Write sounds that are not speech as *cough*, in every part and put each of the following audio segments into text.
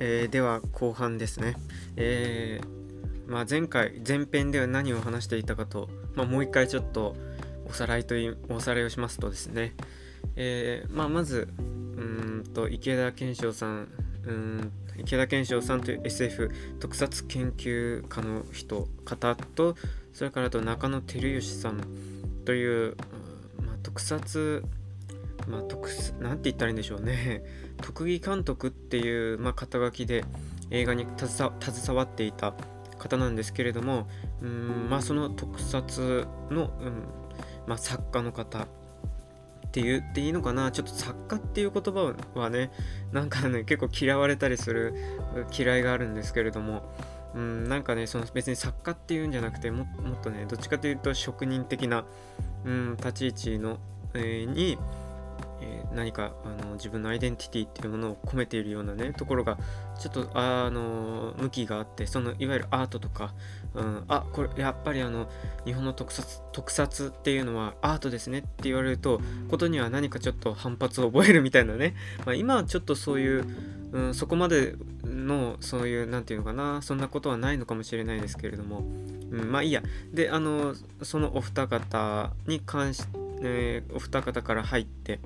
えー、では後半ですね、えー、まあ、前回前編では何を話していたかと、まあ、もう一回ちょっとおさらいといおさらいをしますとですね、えー、まあ、まずうんと池田健翔さんうん池田健翔さんという SF 特撮研究家の人方とそれからと中野照義さんという、まあ、特撮まあ、特なんて言ったらいいんでしょうね。*laughs* 特技監督っていう、まあ、肩書きで映画に携わっていた方なんですけれどもうん、まあ、その特撮の、うんまあ、作家の方って言っていいのかな。ちょっと作家っていう言葉はねなんかね結構嫌われたりする嫌いがあるんですけれどもうんなんかねその別に作家っていうんじゃなくてももっとねどっちかというと職人的な、うん、立ち位置の、えー、にえー、何かあの自分のアイデンティティっていうものを込めているようなねところがちょっとあの向きがあってそのいわゆるアートとか、うん、あこれやっぱりあの日本の特撮特撮っていうのはアートですねって言われるとことには何かちょっと反発を覚えるみたいなね、まあ、今はちょっとそういう、うん、そこまでのそういう何て言うのかなそんなことはないのかもしれないですけれども、うん、まあいいや。であのそのお二方に関して、えー、お二方から入って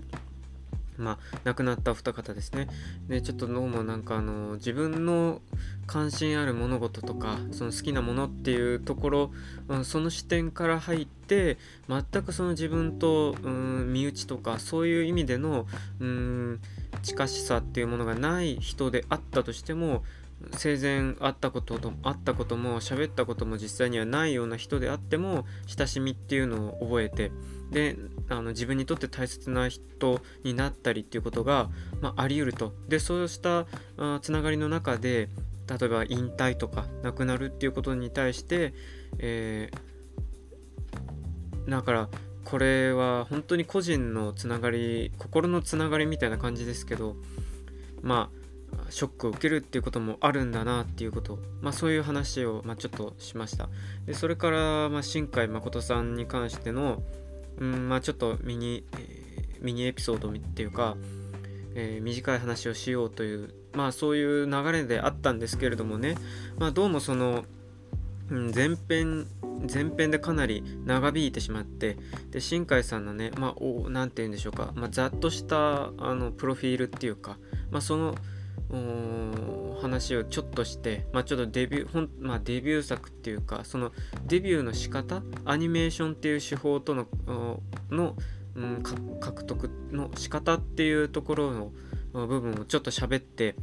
まあ、亡くなったお二方ですね。で、ちょっとどうもなんかあの、自分の関心ある物事とか、その好きなものっていうところ、うん、その視点から入って、全くその自分と、うん、身内とか、そういう意味での、うん、近しさっていうものがない人であったとしても、生前会ったことと会ったことも喋ったことも実際にはないような人であっても親しみっていうのを覚えてであの自分にとって大切な人になったりっていうことが、まあ、あり得ると。でそうしたつながりの中で例えば引退とか亡くなるっていうことに対して、えー、だからこれは本当に個人のつながり心のつながりみたいな感じですけどまあショックを受けるっていうこともあるんだなっていうこと、まあ、そういう話を、まあ、ちょっとしました。でそれから、まあ、新海誠さんに関しての、うんまあ、ちょっとミニ、えー、ミニエピソードっていうか、えー、短い話をしようというまあそういう流れであったんですけれどもね、まあ、どうもその、うん、前編前編でかなり長引いてしまってで新海さんのねまあ何て言うんでしょうか、まあ、ざっとしたあのプロフィールっていうか、まあ、その話をちょっとして、まあ、ちょっとデビューほん、まあ、デビュー作っていうかそのデビューの仕方アニメーションっていう手法とのの、うん、獲得の仕方っていうところの部分をちょっと喋って、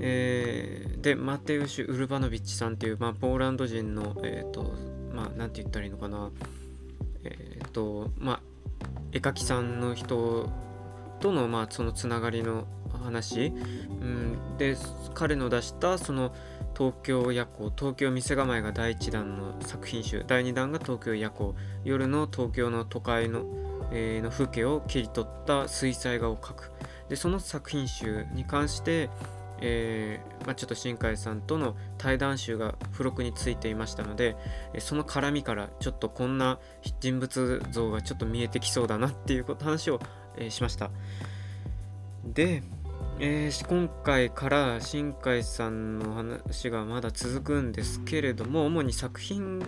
えー、でマテウシュ・ウルバノビッチさんっていう、まあ、ポーランド人のえ、ー、とまあ何て言ったらいいのかなえ、ー、とまあ絵描きさんの人とのまあそのつながりの話、うん、で彼の出したその東京夜行東京店構えが第1弾の作品集第2弾が東京夜行。夜の東京の都会の,、えー、の風景を切り取った水彩画を描く。でその作品集に関してえー、まあ、ちょっと新海さんとの対談集が付録についていましたのでその絡みからちょっとこんな人物像がちょっと見えてきそうだなっていう話を、えー、しました。でえー、今回から新海さんの話がまだ続くんですけれども主に作品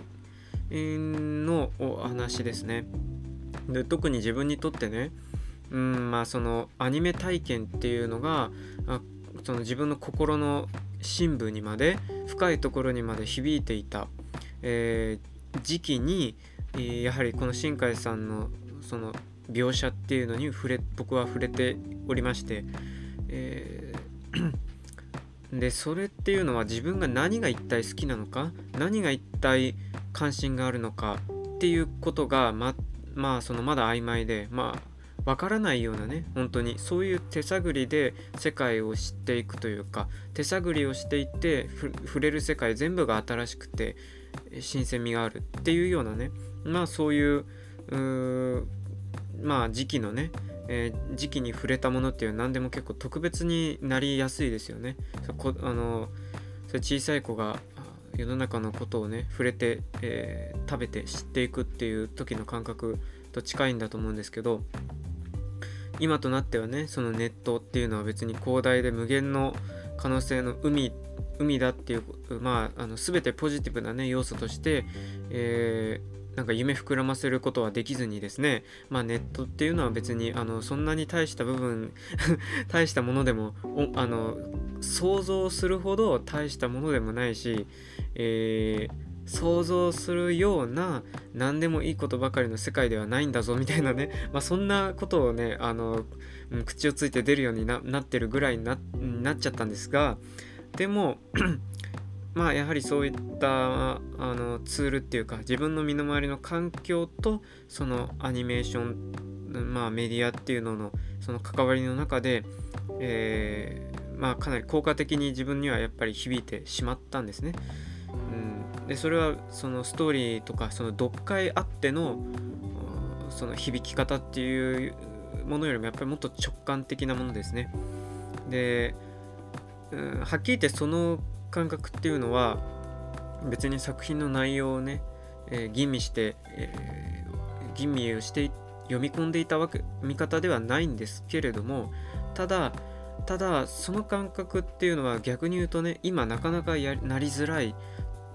のお話ですね。で特に自分にとってねうんまあそのアニメ体験っていうのがあその自分の心の深部にまで深いところにまで響いていた、えー、時期に、えー、やはりこの新海さんのその描写っていうのに触れ僕は触れておりましてえー、でそれっていうのは自分が何が一体好きなのか何が一体関心があるのかっていうことがままあそのまだ曖昧でまあわからないようなね本当にそういう手探りで世界を知っていくというか手探りをしていって触れる世界全部が新しくて新鮮味があるっていうようなねまあそういうまあ時期のねえー、時期に触れたものっていうのは何でも結構特別になりやすいですよね。そこあのそれ小さい子が世の中のことをね触れて、えー、食べて知っていくっていう時の感覚と近いんだと思うんですけど今となってはねそのネットっていうのは別に広大で無限の、可能性の海海だっていうまああの全てポジティブなね要素として、えー、なんか夢膨らませることはできずにですね、まあ、ネットっていうのは別にあのそんなに大した部分 *laughs* 大したものでもあの想像するほど大したものでもないし、えー想像するような何でもいいことばかりの世界ではないんだぞみたいなね、まあ、そんなことをねあの口をついて出るようになってるぐらいにななっちゃったんですがでもまあやはりそういったあのツールっていうか自分の身の回りの環境とそのアニメーションまあメディアっていうののその関わりの中で、えー、まあかなり効果的に自分にはやっぱり響いてしまったんですね。うん、でそれはそのストーリーとかその読解あってのその響き方っていうものよりもやっぱりもっと直感的なものですね。で、うん、はっきり言ってその感覚っていうのは別に作品の内容をね、えー、吟味して、えー、吟味をして読み込んでいたわけ見方ではないんですけれどもただただその感覚っていうのは逆に言うとね今なかなかやなりづらい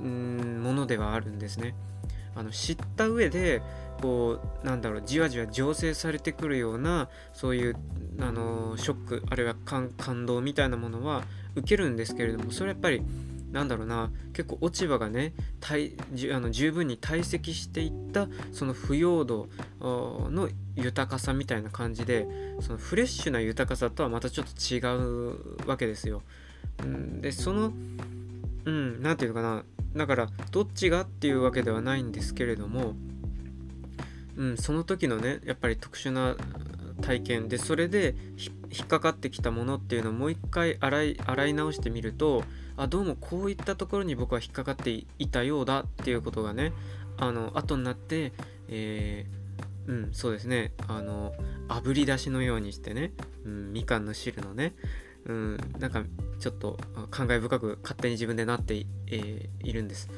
んものではあるんですね。あの知った上でこうなんだろうじわじわ醸成されてくるようなそういうあのショックあるいは感動みたいなものは受けるんですけれどもそれやっぱりなんだろうな結構落ち葉がねあの十分に堆積していったその腐葉土の豊かさみたいな感じでそのフレッシュな豊かさとはまたちょっと違うわけですよ。うん、でそのうん何て言うのかなだからどっちがっていうわけではないんですけれども、うん、その時のねやっぱり特殊な体験。でそれで引っかかってきたものっていうのをもう一回洗い洗い直してみるとあどうもこういったところに僕は引っかかっていたようだっていうことがねあの後になって、えー、うんそうですね。あの炙り出しのようにしてね、うん、みかんの汁のねうん、なんかちょっと感慨深く勝手に自分でなってい,、えー、いるんです。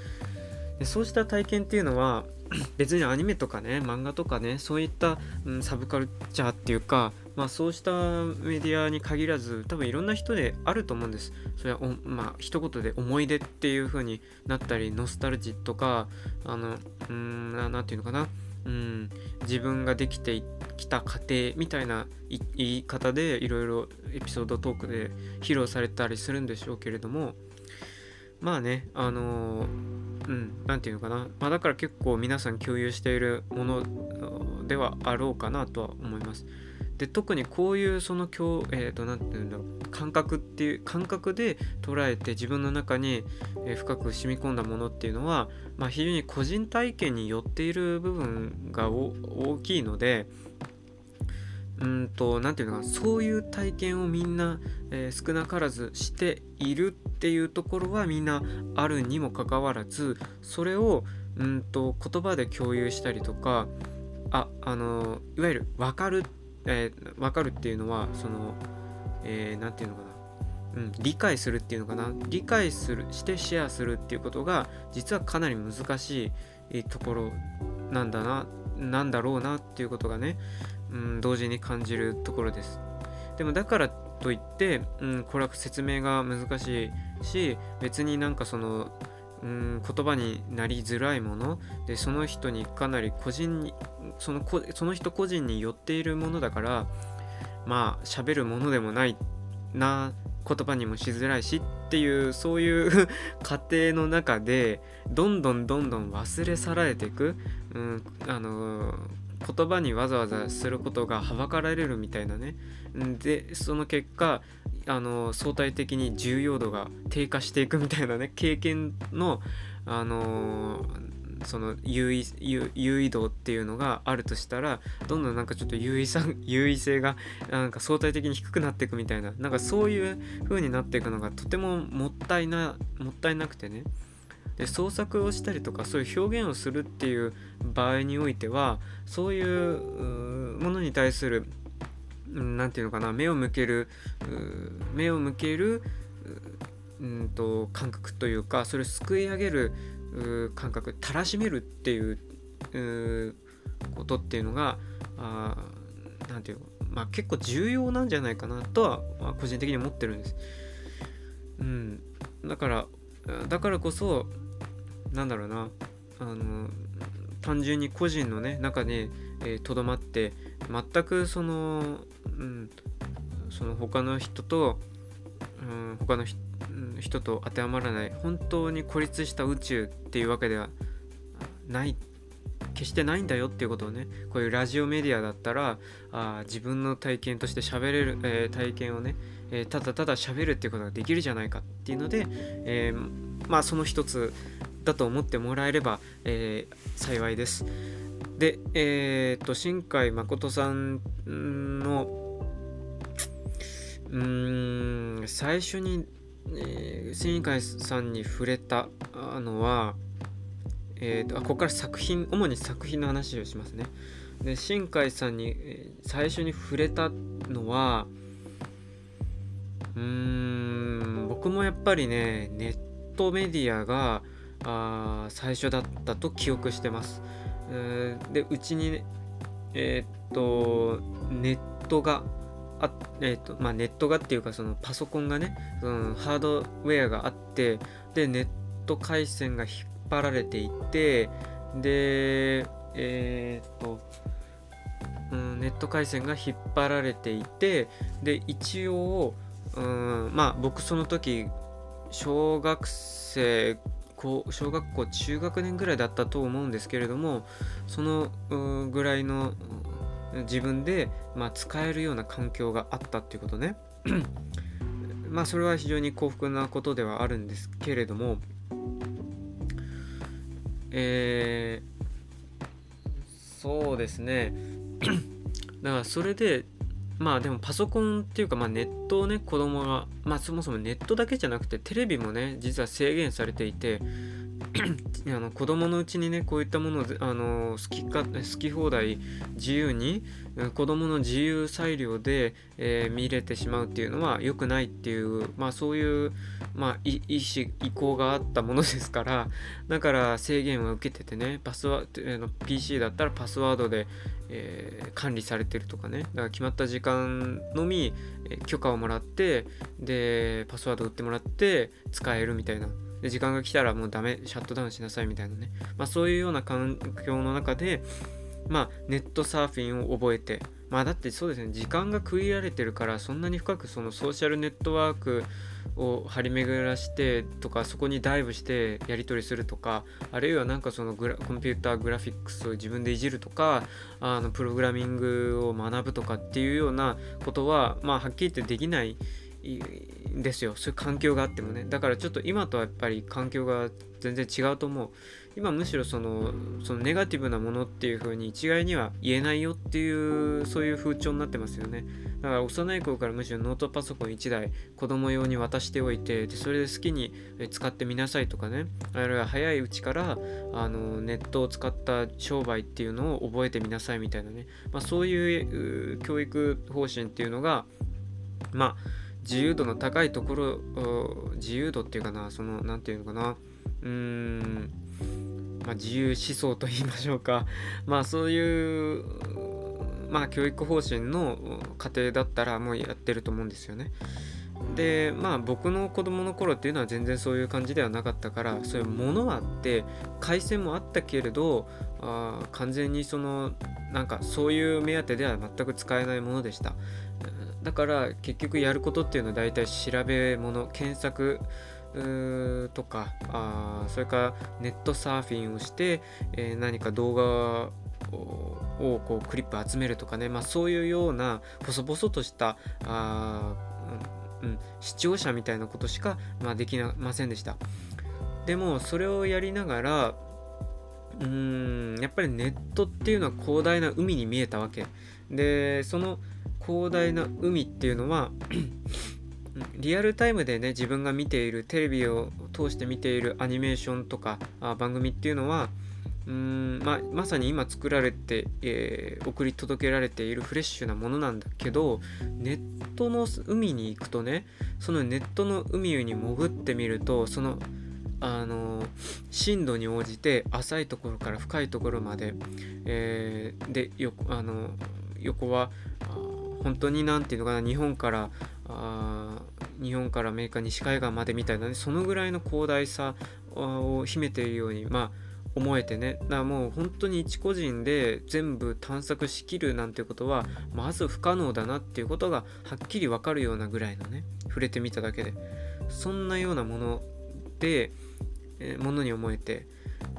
でそうした体験っていうのは *clears throat* 別にアニメとかね漫画とかねそういった、うん、サブカルチャーっていうか、まあ、そうしたメディアに限らず多分いろんな人であると思うんです。それはおまあ一言で思い出っていう風になったりノスタルジーとかあのうん何て言うのかな。うん、自分ができてきた過程みたいな言い方でいろいろエピソードトークで披露されたりするんでしょうけれどもまあねあのうん何て言うのかな、まあ、だから結構皆さん共有しているものではあろうかなとは思います。で特にこういうその今日えっ、ー、と何て言うんだろう感覚っていう感覚で捉えて自分の中に、え深く染み込んだものっていうのは、まあ、非常に個人体験によっている部分が大きいのでうんと何て言うのかそういう体験をみんな、えー、少なからずしているっていうところはみんなあるにもかかわらずそれをうんと言葉で共有したりとかああのいわゆる分かるえー、分かるっていうのはその何、えー、て言うのかなうん、理解するっていうのかな理解するしてシェアするっていうことが実はかなり難しいところなんだななんだろうなっていうことがね、うん、同時に感じるところです。でもだからといって、うん、これは説明が難しいし別になんかそのうん言葉になりづらいものでその人にかなり個人にそのその人個人によっているものだからまあ喋るものでもないな言葉にもしづらいしっていうそういう *laughs* 過程の中でどんどんどんどん忘れ去られていく、うん、あの言葉にわざわざすることがはばかられるみたいなね。でその結果あの相対的に重要度が低下していくみたいなね。*laughs* 経験のあのその優位優位度っていうのがあるとしたらどんどんなんかちょっと優位さ *laughs* 優位性がなんか相対的に低くなっていくみたいな。なんかそういう風になっていくのがとてももったいなもったいなくてね。で創作をしたりとかそういう表現をするっていう場合においてはそういうものに対する何て言うのかな目を向ける目を向けるうんと感覚というかそれをすくい上げる感覚たらしめるっていうことっていうのが何て言うのまあ結構重要なんじゃないかなとは、まあ、個人的に思ってるんです。うんだからだからこそなんだろうな。あの単純に個人のね中にとど、まって全くその、うん、その他の人と、うん、他の人と当てはまらない本当に孤立した宇宙っていうわけではない決してないんだよっていうことをねこういうラジオメディアだったらあ自分の体験として喋れる、えー、体験をね、えー、ただただ喋るっていうことができるじゃないかっていうので、えー、まあその一つだと思ってもらえれば、え幸いです。で、えっと新海誠さんのうーん最初に、えー、新海さんに触れたのはえーとあ、ここから作品主に作品の話をしますねで新海さんに最初に触れたのはうーん僕もやっぱりねネットメディアがあ最初だったと記憶してます、えー、でうちに、ね、えっ、とネットがあえーとまあ、ネットがっていうかそのパソコンがねそのハードウェアがあってでネット回線が引っ張られていてでえ、っと、うん、ネット回線が引っ張られていてで一応、うん、まあ僕その時小学生小学校中学年ぐらいだったと思うんですけれどもそのぐらいの自分で、まあ、使えるような環境があったっていうことね。*clears throat* まあそれは非常に幸福なことではあるんですけれどもえー、そうですね。*clears throat* だからそれでまあでもパソコンっていうかまあネットをね子供がまあそもそもネットだけじゃなくてテレビもね実は制限されていて *clears throat* あの子供のうちにねこういったものをあの好きか好き放題自由に子供の自由裁量で、えー、見れてしまうっていうのは良くないっていうまあそういう、まあ、意思意向があったものですから *laughs* だから制限は受けててねパスワード PC だったらパスワードで、えー、管理されてるとかねだから決まった時間のみ、許可をもらってでパスワード打ってもらって使えるみたいな。で時間が来たらもうダメシャットダウンしなさいみたいなね、まあ、そういうような環境の中で、まあ、ネットサーフィンを覚えてまあだってそうですね時間が区切られてるからそんなに深くそのソーシャルネットワークを張り巡らしてとかそこにダイブしてやり取りするとかあるいはなんかそのグラコンピューターグラフィックスを自分でいじるとかあのプログラミングを学ぶとかっていうようなことはまあはっきり言ってできないですよ。そういう環境があってもね。だからちょっと今とはやっぱり環境が全然違うと思う。今むしろそのそのネガティブなものっていう風に一概には言えないよっていうそういう風潮になってますよね。だから幼い頃からむしろノートパソコン1台子供用に渡しておいてでそれで好きに使ってみなさいとかね。あるいは早いうちからあのネットを使った商売っていうのを覚えてみなさいみたいなね、まあ、そういう教育方針っていうのがまあ自由度の高いところ自由度っていうかなその何て言うのかなうーん、まあ、自由思想と言いましょうか *laughs* まあそういうまあ教育方針の過程だったらもうやってると思うんですよね。でまあ僕の子供の頃っていうのは全然そういう感じではなかったからそういうものはあって回線もあったけれどあ完全にそのなんかそういう目当てでは全く使えないものでしただから結局やることっていうのは大体調べ物検索とかあそれからネットサーフィンをして、えー、何か動画をこうクリップ集めるとかね、まあ、そういうような細々としたあ、うん、視聴者みたいなことしか、まあ、できませんでした。でもそれをやりながらうーんやっぱりネットっていうのは広大な海に見えたわけ。でその広大な海っていうのはリアルタイムでね自分が見ているテレビを通して見ているアニメーションとかあ番組っていうのはうんまあ、まさに今作られて、えー、送り届けられているフレッシュなものなんだけどネットの海に行くとねそのネットの海に潜ってみるとそのあの深度に応じて浅いところから深いところまで、えー、でよあの横は本当に何て言うのかな日本からあ日本からアメリカ西海岸までみたいなねそのぐらいの広大さを秘めているようにまあ思えてね。だからもう本当に一個人で全部探索しきるなんていうことはまず不可能だなっていうことがはっきり分かるようなぐらいのね触れてみただけで。そんなようなもので、え、ものに思えて。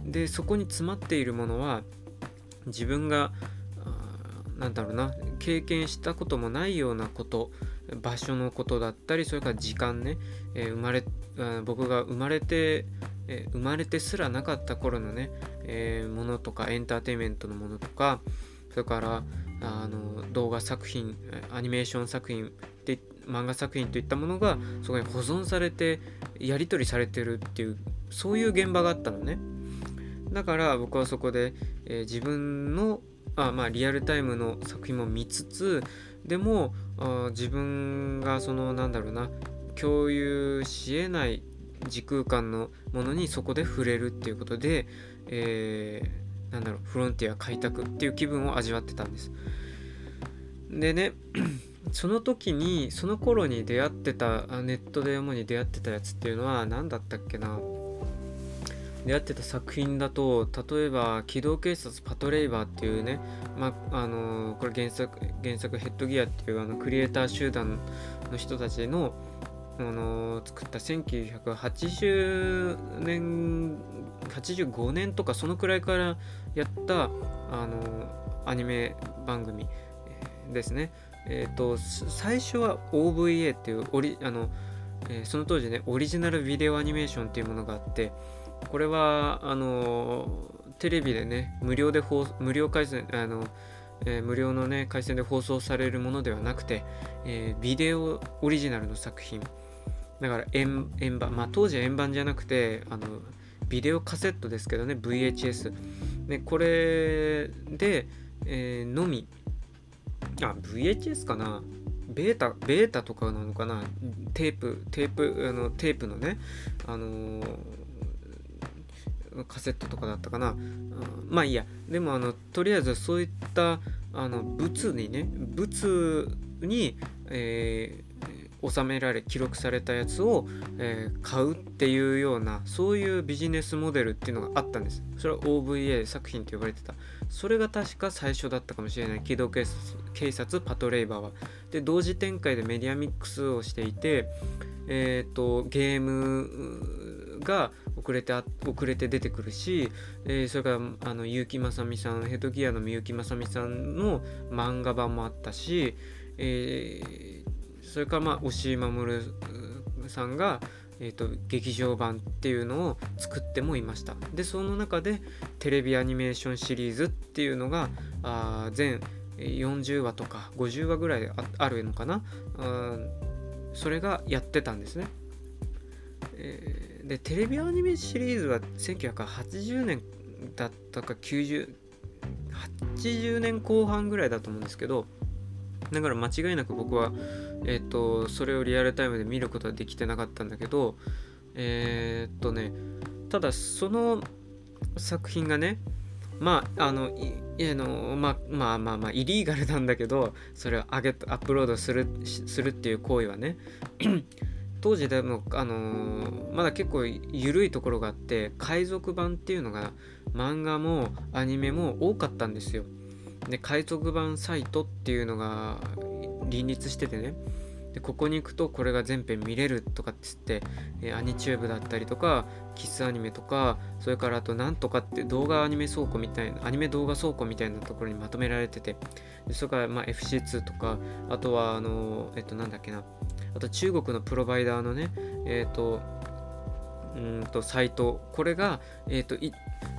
でそこに詰まっているものは自分がなんだろうな経験したこともないようなこと場所のことだったりそれから時間ね、えー、生まれ僕が生まれてえー、生まれてすらなかった頃のね、えー、ものとかエンターテインメントのものとかそれからあの動画作品アニメーション作品で漫画作品といったものがそこに保存されてやり取りされてるっていうそういう現場があったのね。だから僕はそこで、え、自分のあまあリアルタイムの作品も見つつでもあ自分がそのなんだろうな共有しえない時空間のものにそこで触れるっていうことで、えー、なんだろうフロンティア開拓っていう気分を味わってたんです。でね *clears throat* その時にその頃に出会ってたネットで主に出会ってたやつっていうのは何だったっけな出会ってた作品だと例えば「機動警察パトレイバー」っていうね、まあのこれ原作原作ヘッドギアっていうあのクリエイター集団の人たちのあの作った1980年85年とかそのくらいからやったあのアニメ番組ですね。えっ、ー、と最初は OVA っていうオリあの、えー、その当時ねオリジナルビデオアニメーションっていうものがあってこれはあのテレビでね無料で放無料回線あのえー、無料のね回線で放送されるものではなくて、えー、ビデオオリジナルの作品。だから円円盤。まあ当時は円盤じゃなくてあのビデオカセットですけどね VHS でこれで、えー、のみ。あ VHS かな。ベータベータとかなのかな。テープテープあのテープのねあのー、カセットとかだったかな。うんまあいいや。でもあのとりあえずそういったあの物にね物に、え収められ記録されたやつを、えー、買うっていうようなそういうビジネスモデルっていうのがあったんです。それは OVA 作品と呼ばれてた。それが確か最初だったかもしれない。機動警察警察パトレイバーは。で同時展開でメディアミックスをしていてえっ、ー、とゲームが遅れて遅れて出てくるし、えー、それからあの結城正美さんヘッドギアの結城正美さんの漫画版もあったし、えーそれからまあ押井守さんが、えーと、劇場版っていうのを作ってもいました。でその中でテレビアニメーションシリーズっていうのがあ全40話とか50話ぐらいあるのかな？それがやってたんですね、えー、でテレビアニメシリーズは1980年だったか90 80年後半ぐらいだと思うんですけどだから間違いなく僕はえ、ー、とそれをリアルタイムで見ることはできてなかったんだけどえっ、とねただその作品がねまああのいあのままあまあまあイリーガルなんだけどそれを上げアップロードするするっていう行為はね当時でもあのー、まだ結構緩いところがあって海賊版っていうのが漫画もアニメも多かったんですよ。で海賊版サイトっていうのが林立しててね。でここに行くとこれが全編見れるとかっつって、えー、アニチューブだったりとかキスアニメとかそれからあとなんとかって動画アニメ倉庫みたいなアニメ動画倉庫みたいなところにまとめられてて。でそれからまあ FC2 とかあとはあのえっとなんだっけな。あと中国のプロバイダーのねえっとうんとサイト。これが、えーと、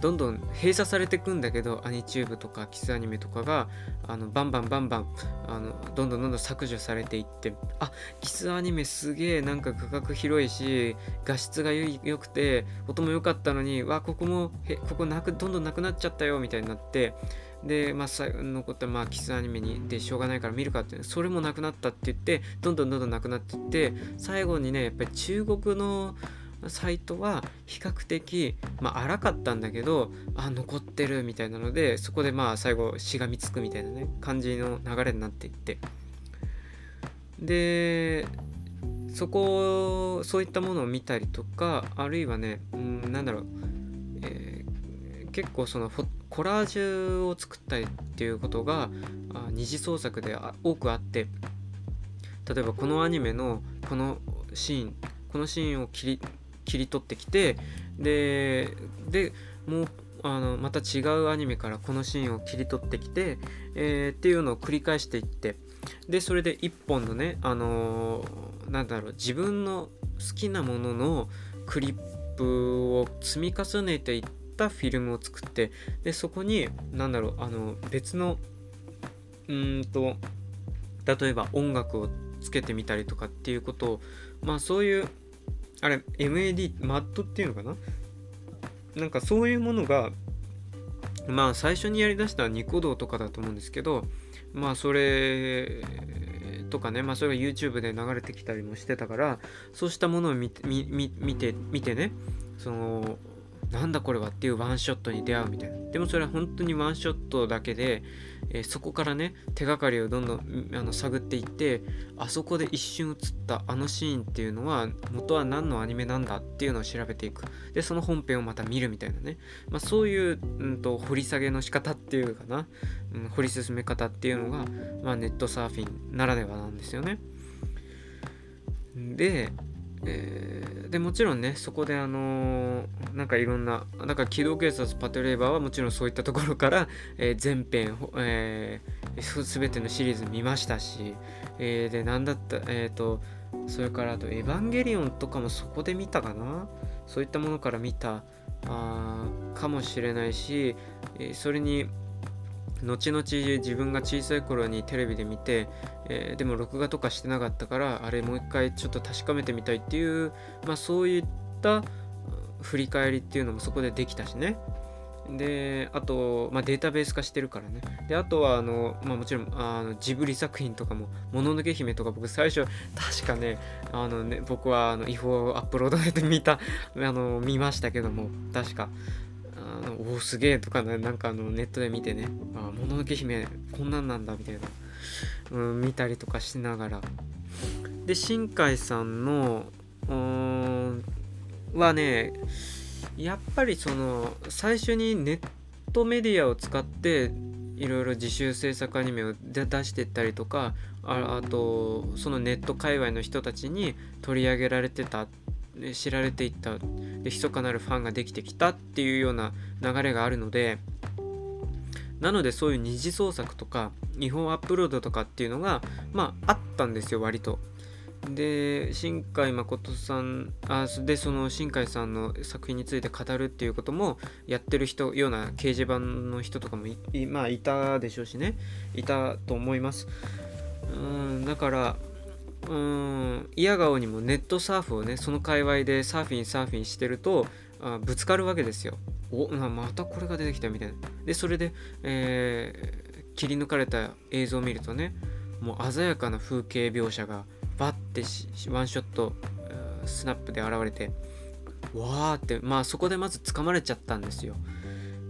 どんどん閉鎖されていくんだけどアニチューブとかキスアニメとかがあのバンバンバンバンあのどんどんどんどん削除されていってあキスアニメすげえなんか画角広いし画質が良くて音も良かったのにわここもへここなくどんどんなくなっちゃったよみたいになってで、まあ、残ったまあキスアニメにでしょうがないから見るかってそれもなくなったって言ってどんどんどんどんなくなっていって最後にねやっぱり中国のサイトは比較的、まあ、荒かったんだけどあ残ってるみたいなのでそこでまあ最後しがみつくみたいなね感じの流れになっていって。でそこそういったものを見たりとかあるいはね、うん、なんだろう、えー、結構そのコラージュを作ったりっていうことが二次創作で多くあって例えばこのアニメのこのシーンこのシーンを切り切り取ってきてででもうあのまた違うアニメからこのシーンを切り取ってきて、えー、っていうのを繰り返していってでそれで一本のねあのー、なんだろう自分の好きなもののクリップを積み重ねていってたフィルムを作ってでそこに何だろうあの別のうんと例えば音楽をつけてみたりとかっていうことをまあそういうあれ MAD マットっていうのかな？なんかそういうものがまあ最初にやりだしたニコ動とかだと思うんですけどまあそれとかねまあそれが YouTube で流れてきたりもしてたからそうしたものを見て見て見てねそのなんだこれはっていうワンショットに出会うみたいな。でもそれは本当にワンショットだけで、えー、そこからね手がかりをどんどんあの探っていってあそこで一瞬映ったあのシーンっていうのは元は何のアニメなんだっていうのを調べていく。でその本編をまた見るみたいなね、まあ、そういう、うんと、掘り下げの仕方っていうかな、うん、掘り進め方っていうのが、まあ、ネットサーフィンならではなんですよね。でえー、でもちろんねそこであのー、なんかいろんななんか機動警察パトレーバーはもちろんそういったところから、*laughs* えー、全編、えー、全てのシリーズ見ましたし、えー、で何だったえっ、とそれからあと「エヴァンゲリオン」とかもそこで見たかな？そういったものから見たあかもしれないし、えそれに後々自分が小さい頃にテレビで見て、えー、でも録画とかしてなかったからあれもう一回ちょっと確かめてみたいっていう、まあ、そういった振り返りっていうのもそこでできたしね。であと、まあ、データベース化してるからね。であとはあの、まあ、もちろんあのジブリ作品とかも「もののけ姫」とか僕最初確かねあのね僕はあの違法アップロードで見たあの見ましたけども確か。おおすげえとかねなんかあのネットで見てねあもののけ姫こんなんなんだみたいな、うん、見たりとかしながら。で新海さんのうんはねやっぱりその最初にネットメディアを使っていろいろ自主制作アニメを出してったりとかああとそのネット界隈の人たちに取り上げられてた知られていった。で密かなるファンができてきたっていうような流れがあるのでなのでそういう二次創作とか違法アップロードとかっていうのがまああったんですよ割と。で新海誠さんあでその新海さんの作品について語るっていうこともやってる人ような掲示板の人とかもいまあいたでしょうしね。いたと思います。うんだからうん嫌顔にもネットサーフをねその界隈でサーフィンサーフィンしてるとあぶつかるわけですよ。おまたこれが出てきたみたいな。でそれで、えー、切り抜かれた映像を見るとねもう鮮やかな風景描写がバッてワンショットスナップで現れてわーってまあそこでまず掴まれちゃったんですよ。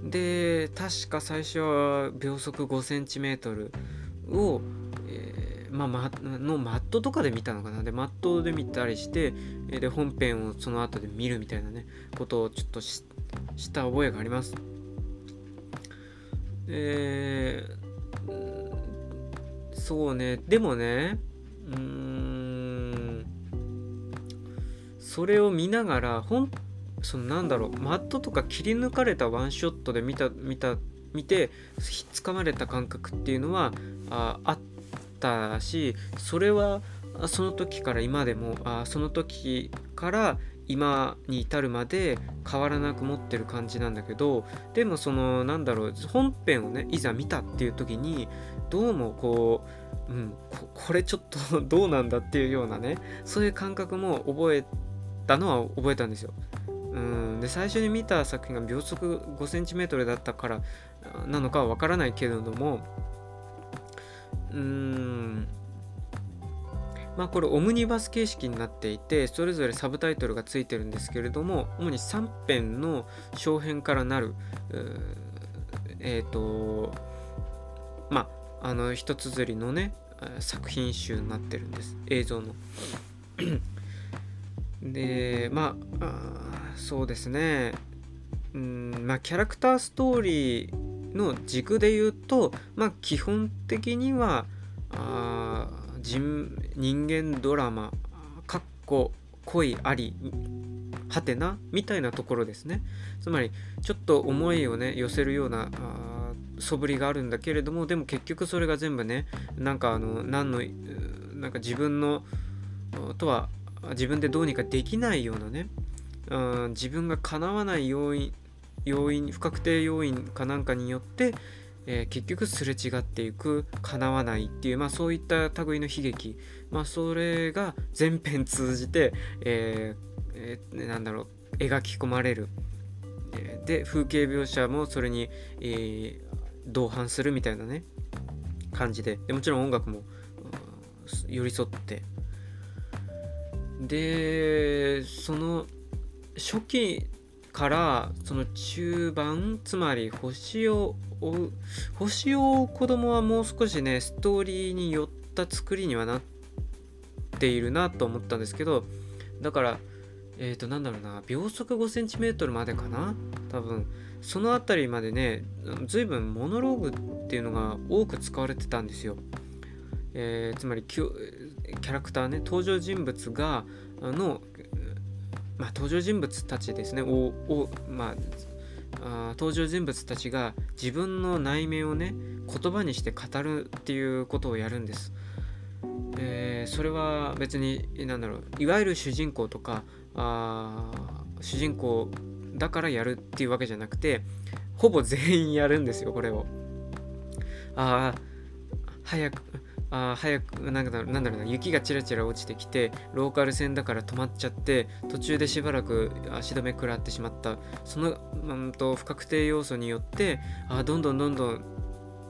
で確か最初は秒速 5cm をえまあ、ま、のマットとかで見たのかな。でマットで見たりしてで本編をその後で見るみたいなねことをちょっとした覚えがあります。えー、そうね。でもねうんそれを見ながらほんそのなんだろうマットとか切り抜かれたワンショットで見た見た見てひっつかまれた感覚っていうのはああってったしそれはその時から今でもあその時から今に至るまで変わらなく持ってる感じなんだけどでもそのなんだろう本編をねいざ見たっていう時にどうもこう、うん、これちょっと *laughs* どうなんだっていうようなねそういう感覚も覚えたのは覚えたんですよ。うんで最初に見た作品が秒速 5cm だったからなのかはわからないけれどもうーん。まあこれオムニバス形式になっていてそれぞれサブタイトルがついてるんですけれども主に3編の小編からなるえっ、ー、とまああの一綴りのね作品集になってるんです。映像の。*clears throat* でまあそうですね。うんまあキャラクターストーリーの軸で言うとまあ基本的にはあ人人間ドラマかっこ恋ありはてなみたいなところですね。つまりちょっと思いをね寄せるような素振りがあるんだけれどもでも結局それが全部ねなんかあの何のなんか自分のとは自分でどうにかできないようなね、うん、自分が叶わない要因要因不確定要因かなんかによって、えー、結局すれ違っていく叶わないっていう、まあ、そういった類の悲劇、まあ、それが全編通じて、えーえー、なんだろう描き込まれる。で風景描写もそれに、えー、同伴するみたいなね感じで。でもちろん音楽も寄り添って。でその初期からその中盤つまり星を追う星を追う子供はもう少しねストーリーに寄った作りにはなっているなと思ったんですけどだからえっ、ー、となんだろうな秒速 5cm までかな多分。その辺りまでね随分モノローグっていうのが多く使われてたんですよ、えー、つまりキャラクターね登場人物がの、まあ、登場人物たちですねおお、まあ、あ登場人物たちが自分の内面をね言葉にして語るっていうことをやるんです。えー、それは別に何だろういわゆる主人公とかあ主人公だからやるっていうわけじゃなくてほぼ全員やるんですよこれを。ああ早くあ早くなんだなんだろうな雪がちらちら落ちてきてローカル線だから止まっちゃって途中でしばらく足止め食らってしまった。その、うんと、不確定要素によってあどんどんどんどん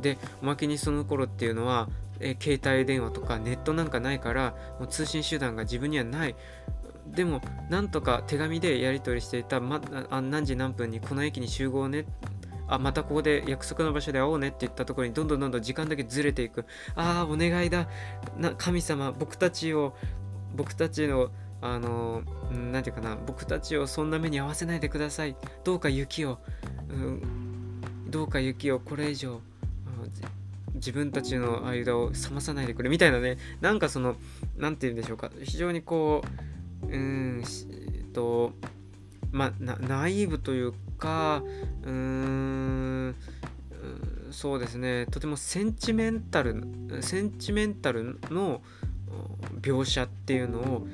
でおまけにその頃っていうのはえ携帯電話とかネットなんかないからもう通信手段が自分にはない。でもなんとか手紙でやり取りしていた、ま、あ何時何分にこの駅に集合ねあまたここで約束の場所で会おうねって言ったところにどんどんどんどん時間だけずれていく。ああお願いだ。な神様僕たちを僕たちのあの何て言うかな僕たちをそんな目に遭わせないでください。どうか雪を、うん、どうか雪をこれ以上自分たちの間を冷まさないでくれ。みたいなね。なんかその何て言うんでしょうか。非常にこううんとまあナイーブというかうーんそうですね。とてもセンチメンタルセンチメンタルの描写っていうのを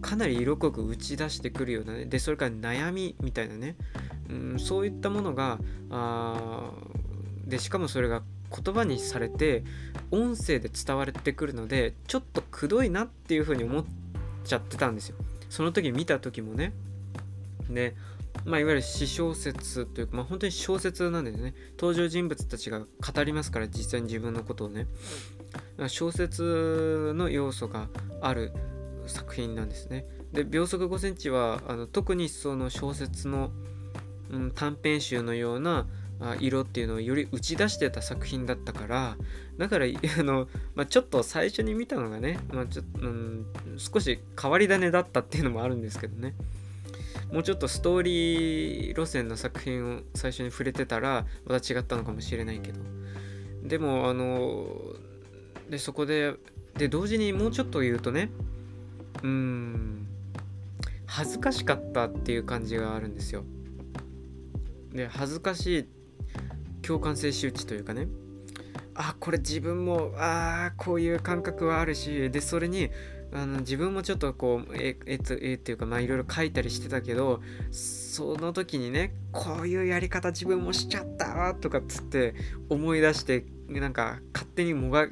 かなり色濃く打ち出してくるようなねでそれから悩みみたいなね、うん、そういったものがあでしかもそれが言葉にされて音声で伝わってくるのでちょっとくどいなっていうふうに思っちゃってたんですよ。その時見た時もね。でまあ、いわゆる詩小説というか、まあ、本当に小説なんですね。登場人物たちが語りますから実際に自分のことをね。小説の要素がある作品なんですね。で秒速5センチはあの特にその小説の、うん、短編集のような色っていうのをより打ち出してた作品だったからだからあの、まあ、ちょっと最初に見たのがね、まあちょうん、少し変わり種だったっていうのもあるんですけどね。もうちょっとストーリー路線の作品を最初に触れてたらまた違ったのかもしれないけど。でもあのでそこでで同時にもうちょっと言うとねうん恥ずかしかったっていう感じがあるんですよ。で恥ずかしい共感性周知というかねあこれ自分もああこういう感覚はあるしでそれにあの自分もちょっとこう絵えっとえっていうかまあいろいろ書いたりしてたけどその時にねこういうやり方自分もしちゃったとかっつって思い出してなんか勝手にもが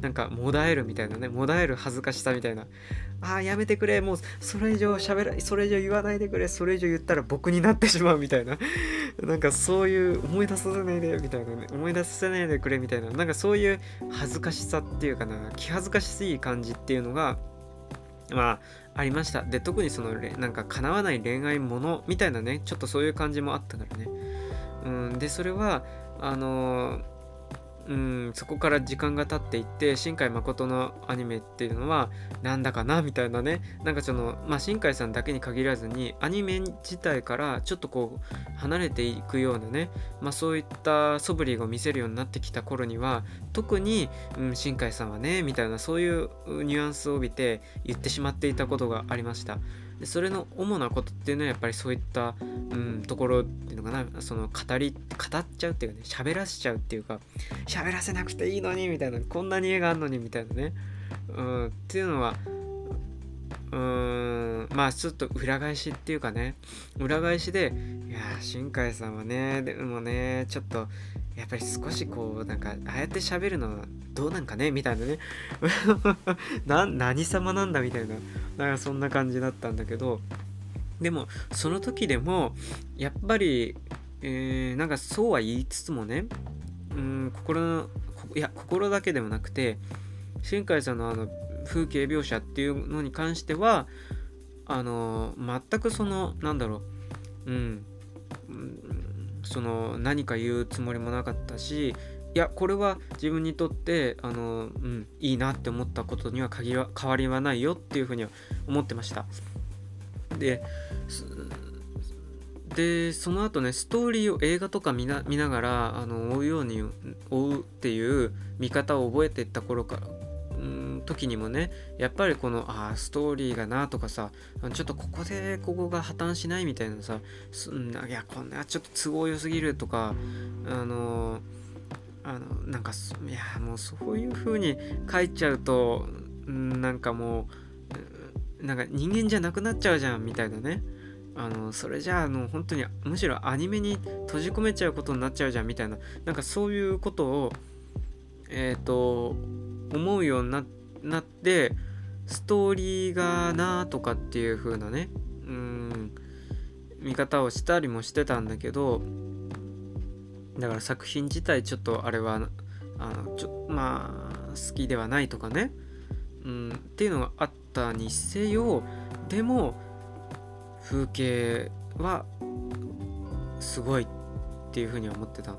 なんかもだえるみたいなねもだえる恥ずかしさみたいなああやめてくれ。もうそれ以上喋らそれ以上言わないでくれ。それ以上言ったら僕になってしまうみたいな。*laughs* なんかそういう思い出させないでみたいな。ね思い出させないでくれみたいな。なんかそういう恥ずかしさっていうかな。気恥ずかしい感じっていうのがまあありました。で特にそのなんか叶わない恋愛ものみたいなね。ちょっとそういう感じもあったからね。うん。でそれはあのうんそこから時間が経っていって新海誠のアニメっていうのはなんだかなみたいなねなんかそのまあ新海さんだけに限らずにアニメ自体からちょっとこう離れていくようなねまあそういった素振りを見せるようになってきた頃には特に、うん、新海さんはねみたいなそういうニュアンスを帯びて言ってしまっていたことがありました。でそれの主なことっていうのはやっぱりそういった、うん、ところっていうのかな。その語り語っちゃうっていうかね喋らせちゃうっていうか喋らせなくていいのにみたいなこんなに絵があるのにみたいなね、うん、っていうのはうーんまあちょっと裏返しっていうかね。裏返しでいや新海さんはねでもねちょっとやっぱり少しこうなんかああやって喋るのどうなんかねみたいなね。*laughs* な何様なんだみたいな。なんかそんな感じだったんだけど。でもその時でもやっぱり、えー、なんかそうは言いつつもねうん心のいや心だけでもなくて新海さんのあの風景描写っていうのに関してはあの全くそのなんだろう。うん。その何か言うつもりもなかったしいやこれは自分にとってあの、うん、いいなって思ったことには限は変わりはないよっていうふうには思ってました。ででその後ねストーリーを映画とか見ながらあの追うように追うっていう見方を覚えていった頃かうん時にもねやっぱりこのああストーリーがなとかさちょっとここでここが破綻しないみたいなさいやこんなちょっと都合良すぎるとかあのあのなんかいやもうそういう風に書いちゃうとなんかもうなんか人間じゃなくなっちゃうじゃんみたいなね。あのそれじゃああの本当にむしろアニメに閉じ込めちゃうことになっちゃうじゃんみたいな。なんかそういうことをえっ、ー、と思うようになってなってストーリーがなとかっていう風なねうん見方をしたりもしてたんだけどだから作品自体ちょっとあれはあのちょまあ好きではないとかね、うん、っていうのがあったにせよでも風景はすごいっていうふうに思ってた。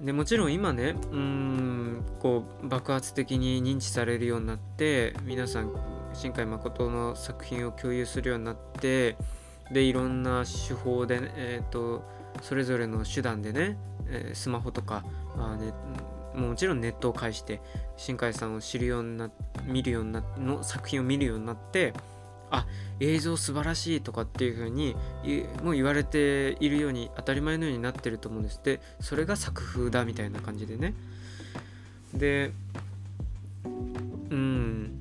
でもちろん今ねうんこう爆発的に認知されるようになって皆さん新海誠の作品を共有するようになってでいろんな手法で、えーと、それぞれの手段でね、えー、スマホとかあ、ね、もちろんネットを介して新海さんを知るようにな見るようになの作品を見るようになってあ映像素晴らしいとかっていう風にもう言われているように当たり前のようになってると思うんです。でそれが作風だみたいな感じでね。でうん。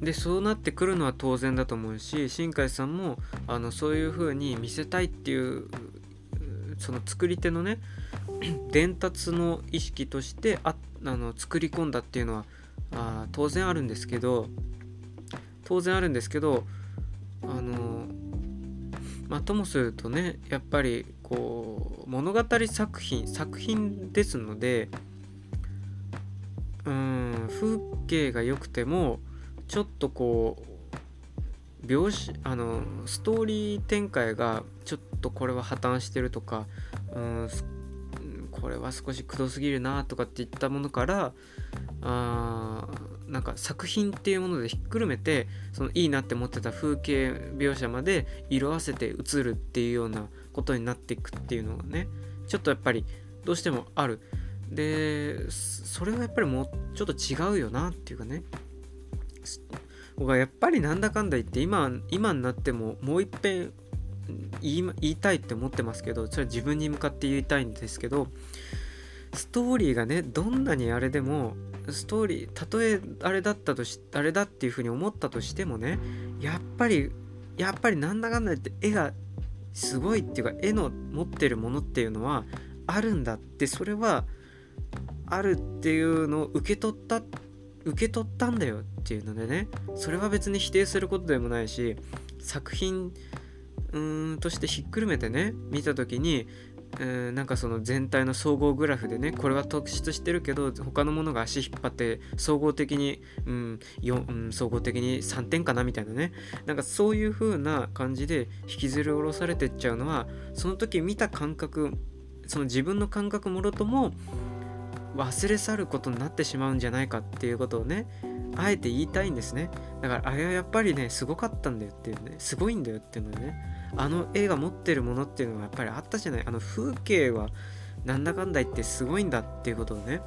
でそうなってくるのは当然だと思うし新海さんもあのそういう風に見せたいっていうその作り手のね *clears throat* 伝達の意識としてああの作り込んだっていうのはあ当然あるんですけど当然あるんですけどあのまあともするとねやっぱりこう物語作品作品ですのでうん風景が良くてもちょっとこう描写あのストーリー展開がちょっとこれは破綻してるとかうんこれは少しくどすぎるなとかっていったものからあなんか作品っていうものでひっくるめてそのいいなって思ってた風景描写まで色あせて映るっていうようなことになっていくっていうのがねちょっとやっぱりどうしてもある。でそれはやっぱりもうちょっと違うよなっていうかね。僕はやっぱりなんだかんだ言って今今になってももういっぺん言いたいって思ってますけどそれは自分に向かって言いたいんですけどストーリーがねどんなにあれでもストーリーたとえあれだったとしあれだっていうふうに思ったとしてもねやっぱりやっぱりなんだかんだ言って絵がすごいっていうか絵の持ってるものっていうのはあるんだってそれはあるっていうのを受け取った受け取ったんだよっていうのでねそれは別に否定することでもないし作品うーんとしてひっくるめてね見た時にえー、なんかその全体の総合グラフでねこれは突出してるけど他のものが足引っ張って総合的に、うんうん、総合的に3点かなみたいなね。なんかそういう風な感じで引きずり下ろされてっちゃうのはその時見た感覚その自分の感覚もろとも忘れ去ることになってしまうんじゃないかっていうことをねあえて言いたいんですね。だからあれはやっぱりねすごかったんだよっていうねすごいんだよっていうのね。あの映画持ってるものっていうのはやっぱりあったじゃない？あの風景はなんだかんだ言ってすごいんだっていうことをね。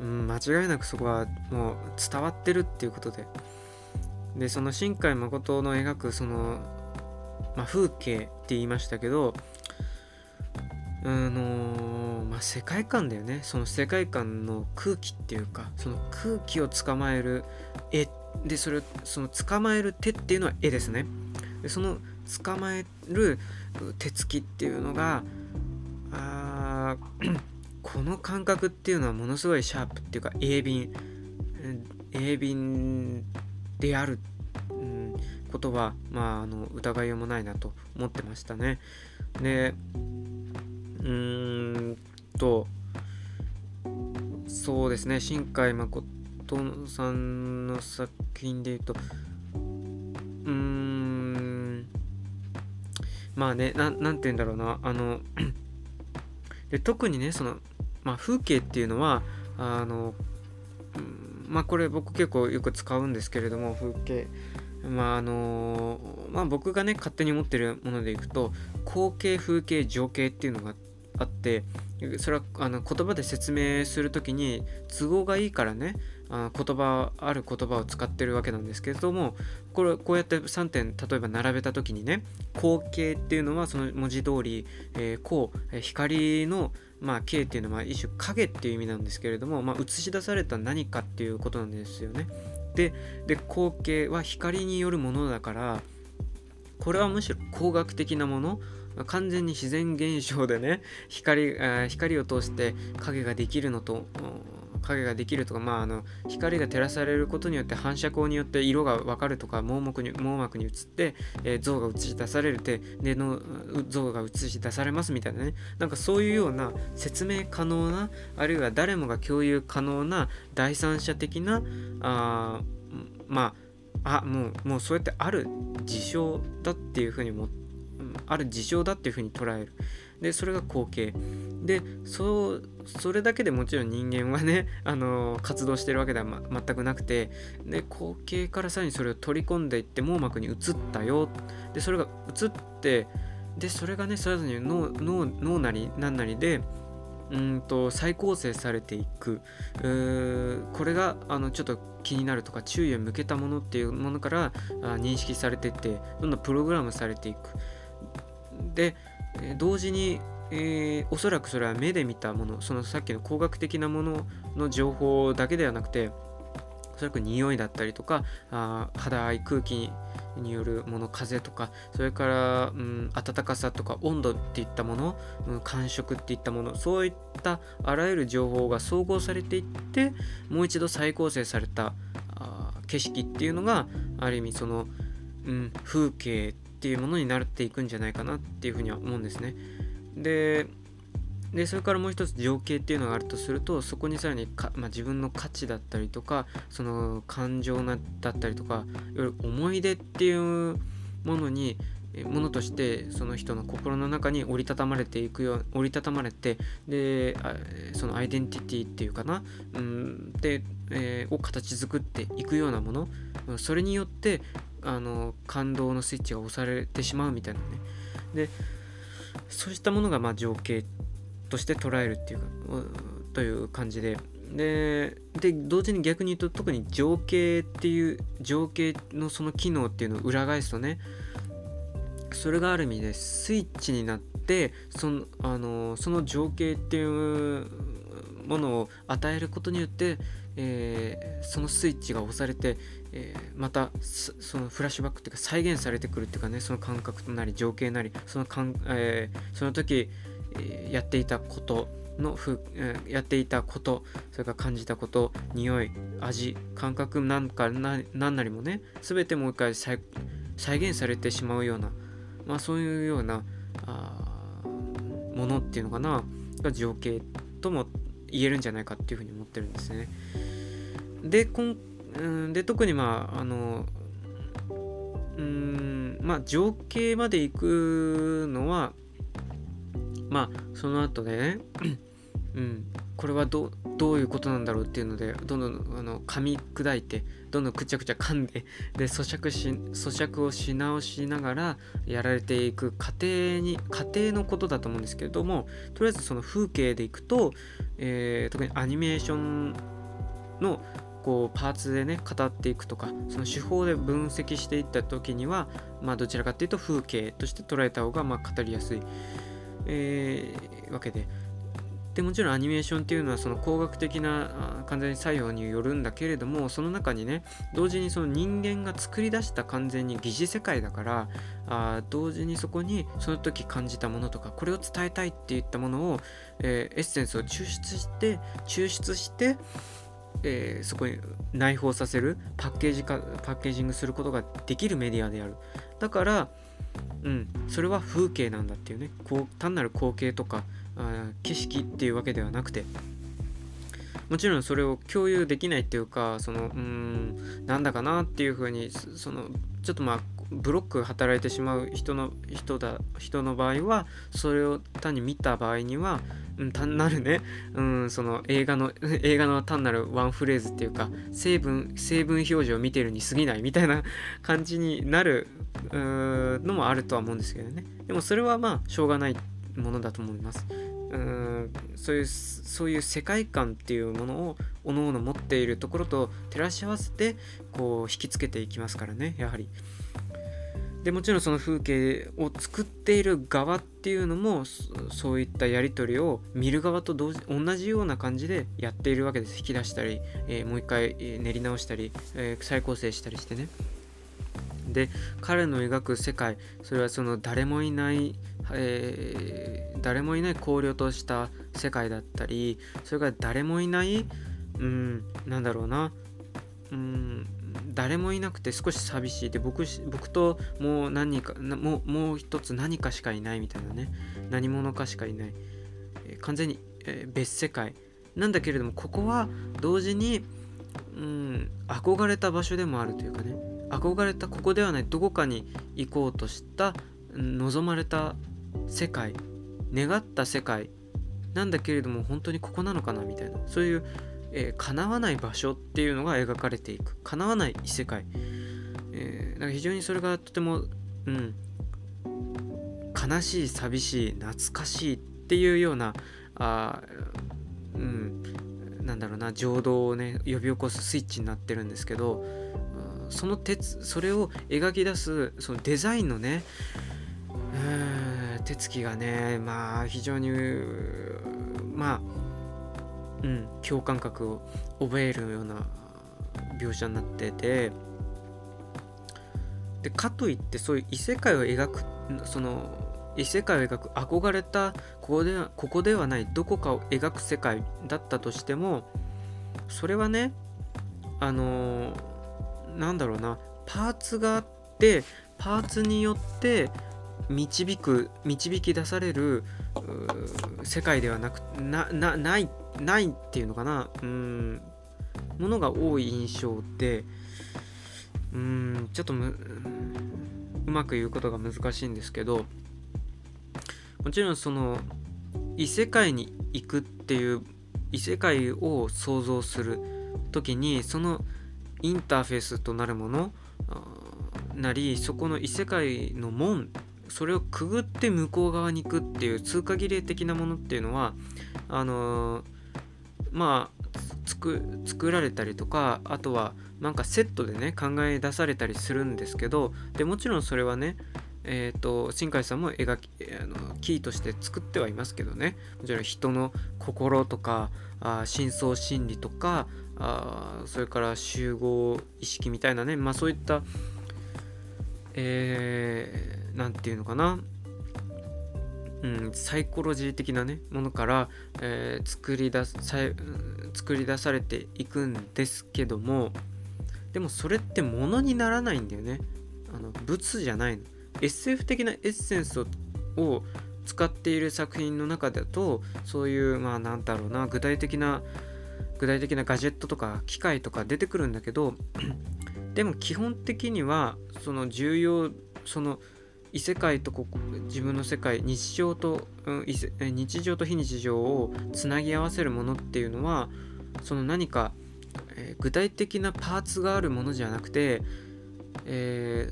うん、間違いなくそこはもう伝わってるっていうことで。でその新海誠の描くその、まあ、風景って言いましたけどあのまあ、世界観だよね。その世界観の空気っていうかその空気を捕まえる絵。でそれその捕まえる手っていうのは絵ですね。でその捕まえる手つきっていうのがあ *clears throat* この感覚っていうのはものすごいシャープっていうか鋭敏鋭敏である、うん、ことはまああの疑いようもないなと思ってましたね。でうーんとそうですね新海誠さんの作品で言うとうーんまあねななんて言うんだろうな。あの *clears throat* で特にねその、まあ、風景っていうのはあの、まあこれ僕結構よく使うんですけれども風景。まああのまあ僕がね勝手に持ってるものでいくと光景風景情景っていうのがあってそれはあの言葉で説明する時に都合がいいからねあ言葉ある言葉を使ってるわけなんですけれどもこれこうやって3点例えば並べた時にね光景っていうのはその文字通り、えー、光光のまあ、景っていうのは一種影っていう意味なんですけれども、まあ、映し出された何かっていうことなんですよね。でで光景は光によるものだからこれはむしろ工学的なもの完全に自然現象でね光光を通して影ができるのと影ができるとか、まあ、あの光が照らされることによって反射光によって色が分かるとか網膜に網膜に映って、えー、像が映し出されるってでの像が映し出されますみたいなね。なんかそういうような説明可能なあるいは誰もが共有可能な第三者的なあまああもうもうそうやってある事象だっていうふうに思ってある事象だっていうふうに捉える。でそれが光景でそそれだけでもちろん人間はね、*laughs* あの活動してるわけでは、ま、全くなくて。で光景からさらにそれを取り込んでいって網膜に移ったよ。でそれが移ってでそれがねそれぞれ脳脳脳なり何なりでうんと再構成されていく。これがあのちょっと気になるとか注意を向けたものっていうものからあ認識されてってどんどんプログラムされていく。でえ同時に、えー、おそらくそれは目で見たものそのさっきの工学的なものの情報だけではなくておそらく匂いだったりとかあ肌合い空気によるもの風とかそれから、うん、暖かさとか温度っていったもの、うん、感触っていったものそういったあらゆる情報が総合されていってもう一度再構成されたあ景色っていうのがある意味その、うん、風景っていうものになっていくんじゃないかなっていうふうには思うんですね。ででそれからもう一つ情景っていうのがあるとするとそこにさらにか、まあ、自分の価値だったりとかその感情なだったりとかいわゆる思い出っていうものにものとしてその人の心の中に折りたたまれていくよう折りたたまれてでそのアイデンティティっていうかな、うん、で、えー、を形作っていくようなもの。それによってあの感動のスイッチが押されてしまうみたいなね。でそうしたものがまあ情景として捉えるっていうかという感じでで同時に逆に言うと特に情景っていう情景のその機能っていうのを裏返すとねそれがある意味でスイッチになってそのあのその情景っていうものを与えることによって、えー、そのスイッチが押されて、えー、またそのフラッシュバックっていうか再現されてくるっていうかねその感覚となり情景なりそのかん、えー、その時、えやっていたことのふ、やっていたことそれから感じたこと匂い味感覚なんか何なりもね全てもう一回再現されてしまうようなまあそういうようなあものっていうのかなが情景とも言えるんじゃないかっていうふうに思ってるんですね。でこんうんで特にまああのうんまあ情景まで行くのはまあその後でねうんこれはどどういうことなんだろうっていうのでどんどんあの噛み砕いてどんどんくちゃくちゃ噛んでで咀嚼し咀嚼をし直しながらやられていく過程に過程のことだと思うんですけれどもとりあえずその風景でいくと、えー、特にアニメーションのこうパーツでね語っていくとかその手法で分析していった時にはまあどちらかっていうと風景として捉えた方がまあ語りやすい、えー、わけで。でもちろんアニメーションっていうのはその工学的な完全に作用によるんだけれどもその中にね同時にその人間が作り出した完全に疑似世界だからあ同時にそこにその時感じたものとかこれを伝えたいっていったものを、えー、エッセンスを抽出して抽出してえー、そこに内包させるパッケージ化パッケージングすることができるメディアである。だからうんそれは風景なんだっていうね。こう単なる光景とかあ景色っていうわけではなくてもちろんそれを共有できないっていうかそのうんなんだかなっていうふうにそのちょっとまあブロック働いてしまう人の人だ人の場合はそれを単に見た場合には、うん、単なるね、うん、その映画の *laughs* 映画の単なるワンフレーズっていうか成分成分表示を見てるに過ぎないみたいな感じになるのもあるとは思うんですけどね。でもそれはまあしょうがない。ものだと思います。うんそういうそういう世界観っていうものをおのおの持っているところと照らし合わせてこう引きつけていきますからねやはり。でもちろんその風景を作っている側っていうのもそういったやり取りを見る側と同じ同じような感じでやっているわけです引き出したり、えー、もう一回練り直したり、えー、再構成したりしてねで彼の描く世界それはその誰もいないえー、誰もいない荒涼とした世界だったりそれから誰もいないうんなんだろうなうん誰もいなくて少し寂しい。で僕僕ともう何かももう一つ何かしかいないみたいなね。何者かしかいない、えー、完全に、えー、別世界。なんだけれどもここは同時にうん憧れた場所でもあるというかね。憧れたここではないどこかに行こうとした望まれた世界願った世界なんだけれども本当にここなのかなみたいなそういう、えー、叶わない場所っていうのが描かれていく。叶わない異世界、えー、なんか非常にそれがとても、うん、悲しい寂しい懐かしいっていうようなあうんなんだろうな情動をね呼び起こすスイッチになってるんですけどその鉄それを描き出すそのデザインのね手つきがねまあ非常にまあうん共感覚を覚えるような描写になっててでかといってそういう異世界を描くその異世界を描く憧れたここでここではないどこかを描く世界だったとしてもそれはねあのなんだろうなパーツがあってパーツによって導く導き出される世界ではなくななないないっていうのかな。うん。ものが多い印象でうんちょっとうまく言うことが難しいんですけどもちろんその異世界に行くっていう異世界を想像する時にそのインターフェースとなるものなりそこの異世界の門それをくぐって向こう側に行くっていう通過儀礼的なものっていうのはあのー、まあ作られたりとかあとはなんかセットでね考え出されたりするんですけどでもちろんそれはねえーと、新海さんも描きあのキーとして作ってはいますけどね。もちろん人の心とかあ深層心理とかあそれから集合意識みたいなねまあそういったえ何て言うのかな。うん、サイコロジー的なねものから、えー、作り出さ作り出されていくんですけどもでもそれってものにならないんだよね。あの物じゃないの。SF 的なエッセンスを使っている作品の中だとそういうまあなんだろうな具体的な具体的なガジェットとか機械とか出てくるんだけど *clears throat* でも基本的にはその重要その異世界とここ自分の世界日常と、うん、日常と非日常をつなぎ合わせるものっていうのはその何か、えー、具体的なパーツがあるものじゃなくて、え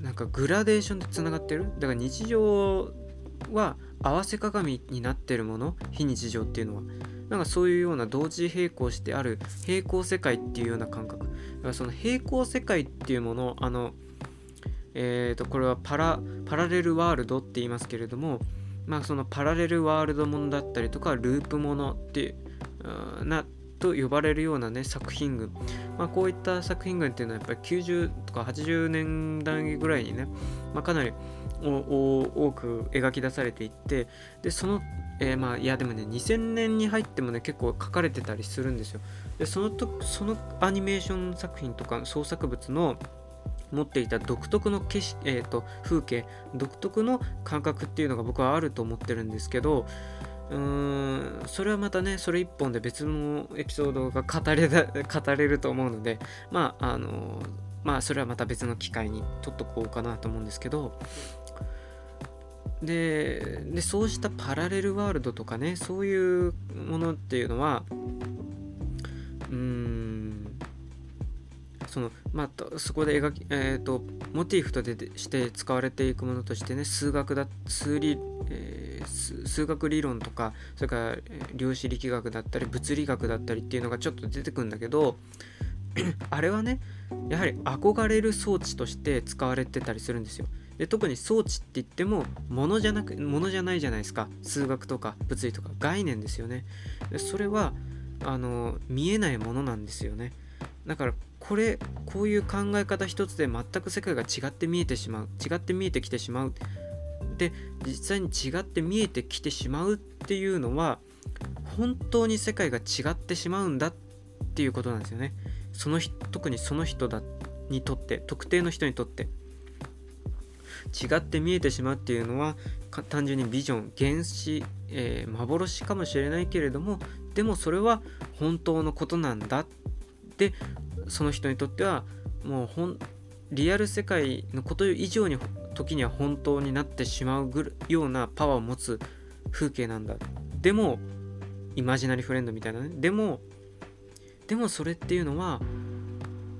ー、なんかグラデーションでつながってる。だから日常は合わせ鏡になってるもの非日常っていうのは。なんかそういうような同時並行してある平行世界っていうような感覚。だからその平行世界っていうものあのえーと、これはパラパラレルワールドって言いますけれどもまあそのパラレルワールドものだったりとかループものってなと呼ばれるようなね作品群、まあ、こういった作品群っていうのはやっぱり90とか80年代ぐらいにね、まあ、かなり多く描き出されていってでそのえー、まあいやでもね2000年に入ってもね結構書かれてたりするんですよ。でそのとそのアニメーション作品とか創作物の持っていた独特の景色、えーと、風景独特の感覚っていうのが僕はあると思ってるんですけどうーんそれはまたねそれ一本で別のエピソードが語れ語れると思うのでまああのまあそれはまた別の機会に取っとこうかなと思うんですけどででそうしたパラレルワールドとかねそういうものっていうのはうーんそのまあそこで描きえっ、ー、とモチーフとして使われていくものとしてね数学だ数理、えー、数学理論とかそれから量子力学だったり物理学だったりっていうのがちょっと出てくるんだけどあれはねやはり憧れる装置として使われてたりするんですよ。で特に装置って言っても物じゃなく物じゃないじゃないですか。数学とか物理とか概念ですよね。でそれはあの見えないものなんですよね。だからこれこういう考え方一つで全く世界が違って見えてしまう違って見えてきてしまう。で実際に違って見えてきてしまうっていうのは本当に世界が違ってしまうんだっていうことなんですよね。その特にその人だにとって特定の人にとって。違って見えてしまうっていうのは単純にビジョン原子、えー、幻かもしれないけれどもでもそれは本当のことなんだ。ってその人にとってはもうほんリアル世界のこと以上に時には本当になってしまうぐようなパワーを持つ風景なんだ。でもイマジナリーフレンドみたいなね。でもでもそれっていうのは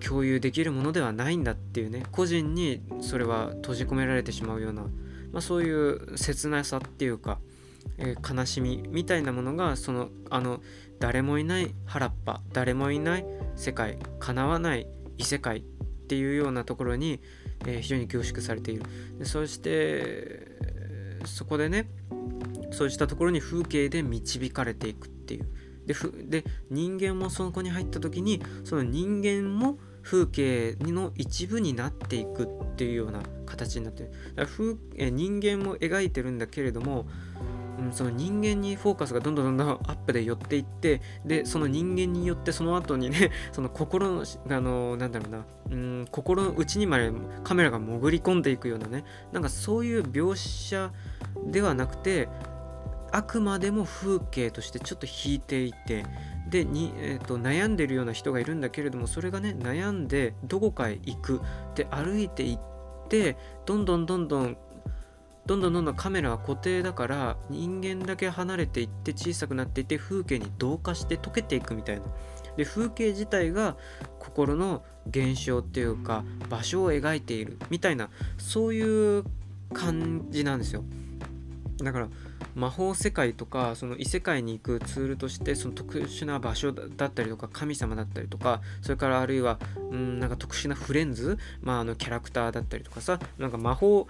共有できるものではないんだっていうね。個人にそれは閉じ込められてしまうような、まあ、そういう切なさっていうか、えー、悲しみみたいなものがそのあの誰もいない原っぱ誰もいない世界叶わない異世界っていうようなところに、えー、非常に凝縮されている。でそしてそこでねそうしたところに風景で導かれていくっていう。でで人間もそこに入った時にその人間も風景の一部になっていくっていうような形になってるだから風人間も描いてるんだけれども、うん、その人間にフォーカスがどんどんどんどんアップで寄っていってでその人間によってその後にね *laughs* その心のあのなんだろうな、うん、心の内にまでカメラが潜り込んでいくようなねなんかそういう描写ではなくてあくまでも風景としてちょっと引いていてでに、えーと、悩んでるような人がいるんだけれどもそれがね悩んでどこかへ行く。で歩いていってどんどんどんどんどんどんどんどんカメラは固定だから人間だけ離れていって小さくなっていって風景に同化して溶けていくみたいな。で風景自体が心の現象っていうか場所を描いているみたいなそういう感じなんですよ。だから魔法世界とかその異世界に行くツールとしてその特殊な場所だったりとか神様だったりとかそれからあるいはうんなんか特殊なフレンズ、まあ、あのキャラクターだったりとかさなんか魔法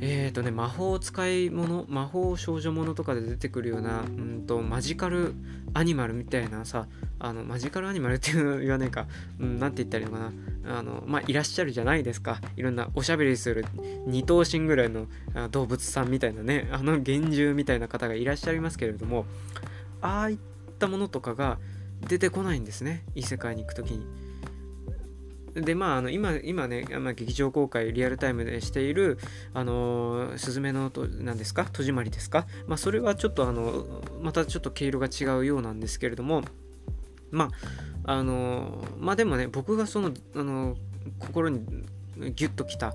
えっ、ー、とね、魔法使い物、魔法少女物とかで出てくるような、うんと、マジカルアニマルみたいなさ、あの、マジカルアニマルっていうの言わないか、うん、なて言ったらいいのかな、あの、まあ、いらっしゃるじゃないですか。いろんなおしゃべりする二頭身ぐらいの動物さんみたいなね、あの幻獣みたいな方がいらっしゃいますけれども、ああいったものとかが出てこないんですね、異世界に行くときに。で、まあ、あの今今ね、まあ、劇場公開リアルタイムでしている、あのー、スズメのと、何ですか？戸締まりですか？まあ、それはちょっと、あの、またちょっと毛色が違うようなんですけれども、まあ、あのー、まあでもね、僕がその、あのー、心にギュッときた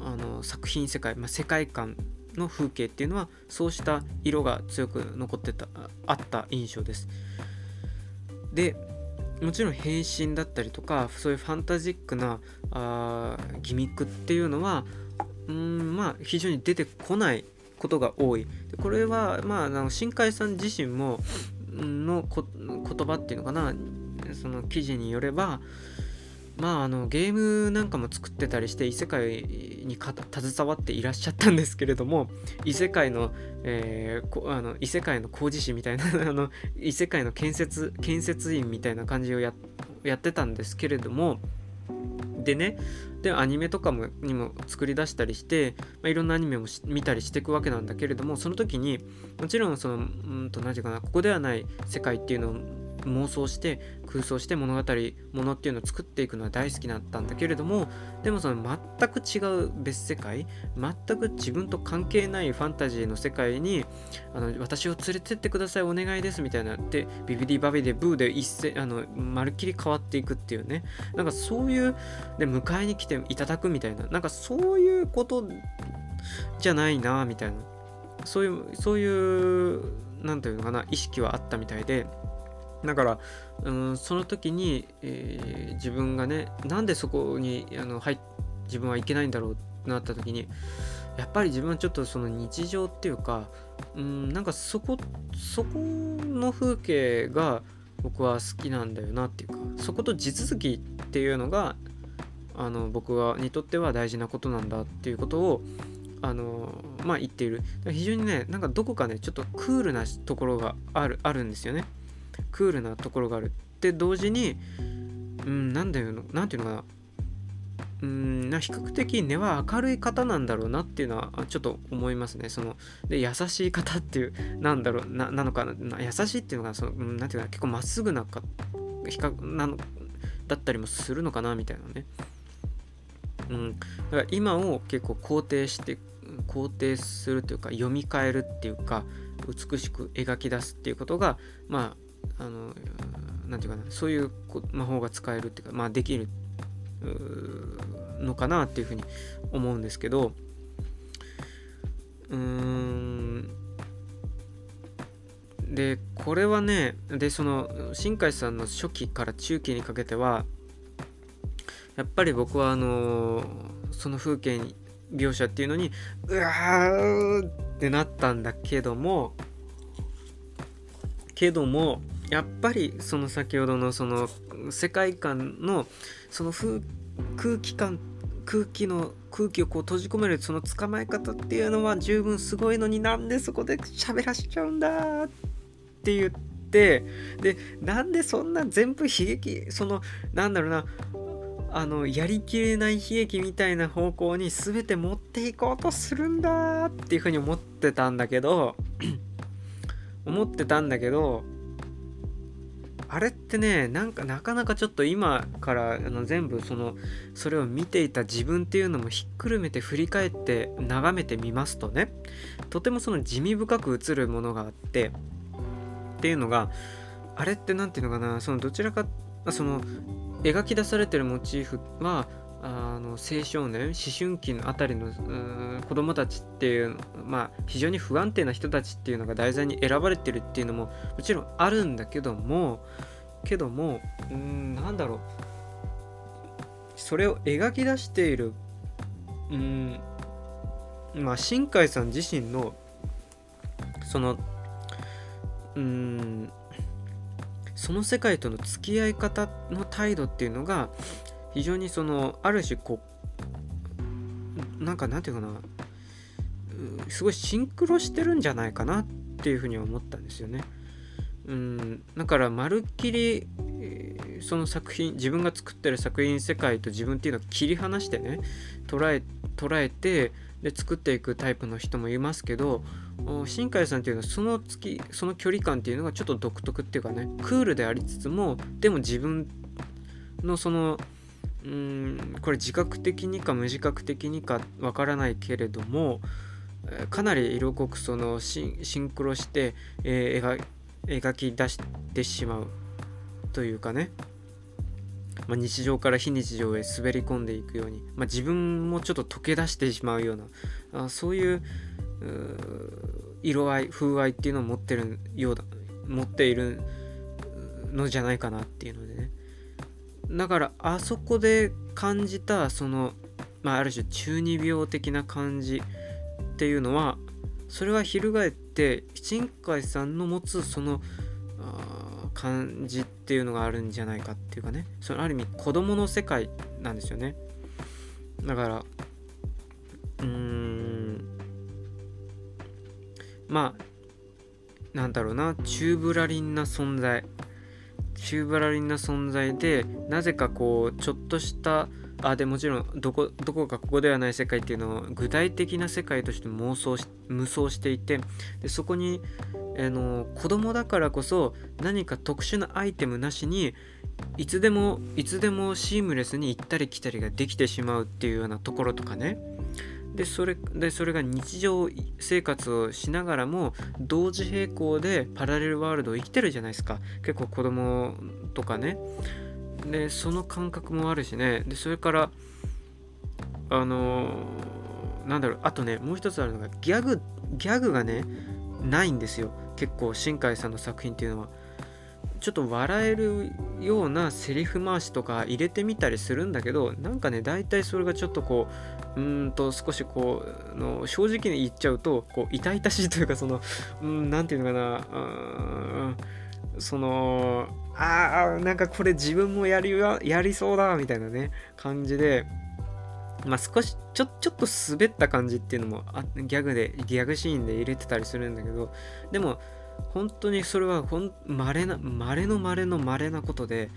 あの作品世界、まあ、世界観の風景っていうのはそうした色が強く残ってたあった印象です。でもちろん変身だったりとかそういうファンタジックなあギミックっていうのはうんまあ非常に出てこないことが多い。これはまああの新海さん自身もの言葉っていうのかなその記事によればまああのゲームなんかも作ってたりして異世界に携わっていらっしゃったんですけれども異世界の,、えー、あの異世界の工事士みたいな *laughs* あの異世界の建設建設員みたいな感じをやってたんですけれどもでねでアニメとかもにも作り出したりして、まあ、いろんなアニメも見たりしていくわけなんだけれどもその時にもちろんそのうんと何て言うかなここではない世界っていうのを妄想して空想して物語ものっていうのを作っていくのは大好きだったんだけれどもでもその全く違う別世界全く自分と関係ないファンタジーの世界にあの私を連れてってくださいお願いですみたいなでビビディバビでブーで一斉あのまるっきり変わっていくっていうね。なんかそういうで迎えに来ていただくみたいな。なんかそういうことじゃないなみたいな。そういうそういう何ていうのかな意識はあったみたいで。だから、うん、その時に、えー、自分がねなんでそこにあの入自分はいけないんだろうってなった時にやっぱり自分はちょっとその日常っていうか、うん、なんかそこそこの風景が僕は好きなんだよなっていうかそこと地続きっていうのがあの僕はにとっては大事なことなんだっていうことをあのまあ言っている。非常にねなんかどこかねちょっとクールなところがあるあるんですよね。クールなところがある。って同時にうんなんだよなんていうのかな。うん比較的根は明るい方なんだろうなっていうのはちょっと思いますね。そので優しい方っていうなんだろうななのかな。優しいっていうのがその、うん、なんていうか結構まっすぐなか比較なのだったりもするのかなみたいなね。うん、だから今を結構肯定して肯定するというか読み替えるっていうか美しく描き出すっていうことがまああのなんていうかなそういう魔法が使えるっていうかまあできるのかなっていうふうに思うんですけどうーん。でこれはねでその新海さんの初期から中期にかけてはやっぱり僕はあのその風景に描写っていうのにうわーってなったんだけどもけどもやっぱりその先ほどのその世界観のその空気感空気の空気をこう閉じ込めるその捕まえ方っていうのは十分すごいのになんでそこで喋らしちゃうんだって言ってでなんでそんな全部悲劇そのなんだろうなあのやりきれない悲劇みたいな方向に全て持っていこうとするんだっていうふうに思ってたんだけど思ってたんだけどあれってねなんかなかなかちょっと今からあの全部そのそれを見ていた自分っていうのもひっくるめて振り返って眺めてみますとねとてもその地味深く映るものがあってっていうのがあれって何ていうのかなそのどちらかその描き出されてるモチーフはあの青少年思春期のあたりの子供たちっていうまあ非常に不安定な人たちっていうのが題材に選ばれてるっていうのももちろんあるんだけどもけどもうんなんだろう。それを描き出しているうんまあ新海さん自身のそのうんその世界との付き合い方の態度っていうのが非常にそのある種こうなんかなんていうかなすごいシンクロしてるんじゃないかなっていうふうに思ったんですよね。うん、だからまるっきりその作品自分が作ってる作品世界と自分っていうのを切り離してね捉え捉えてで作っていくタイプの人もいますけど新海さんっていうのはその月その距離感っていうのがちょっと独特っていうかねクールでありつつもでも自分のそのうんこれ自覚的にか無自覚的にかわからないけれどもかなり色濃くそのシンクロして、えー、描き出してしまうというかね。まあ、日常から非日常へ滑り込んでいくように、まあ、自分もちょっと溶け出してしまうようなあそういう色合い風合いっていうのを持ってるようだ持っているのじゃないかなっていうのでね。だからあそこで感じたその、まあ、ある種中二病的な感じっていうのはそれは翻って新海さんの持つその感じっていうのがあるんじゃないかっていうかね。そのある意味子供の世界なんですよね。だからうーんまあなんだろうなチューブラリンな存在。チューブラリンな存在でなぜかこうちょっとしたあでもちろんどこどこかここではない世界っていうのを具体的な世界として妄想し無双していてでそこに、あの子供だからこそ何か特殊なアイテムなしにいつでもいつでもシームレスに行ったり来たりができてしまうっていうようなところとかね。でそれでそれが日常生活をしながらも同時並行でパラレルワールドを生きてるじゃないですか。結構子供とかね。でその感覚もあるしね。でそれからあのー、なんだろう。あとねもう一つあるのがギャグギャグがねないんですよ。結構新海さんの作品っていうのは。ちょっと笑えるようなセリフ回しとか入れてみたりするんだけどなんかね大体それがちょっとこううんと少しこうの正直に言っちゃうとこう痛々しいというかそのうん何て言うのかなそのああなんかこれ自分もやりやりそうだみたいなね感じでまあ少しちょちょっと滑った感じっていうのもあギャグでギャグシーンで入れてたりするんだけどでも本当にそれはほん稀な稀の稀の稀なことで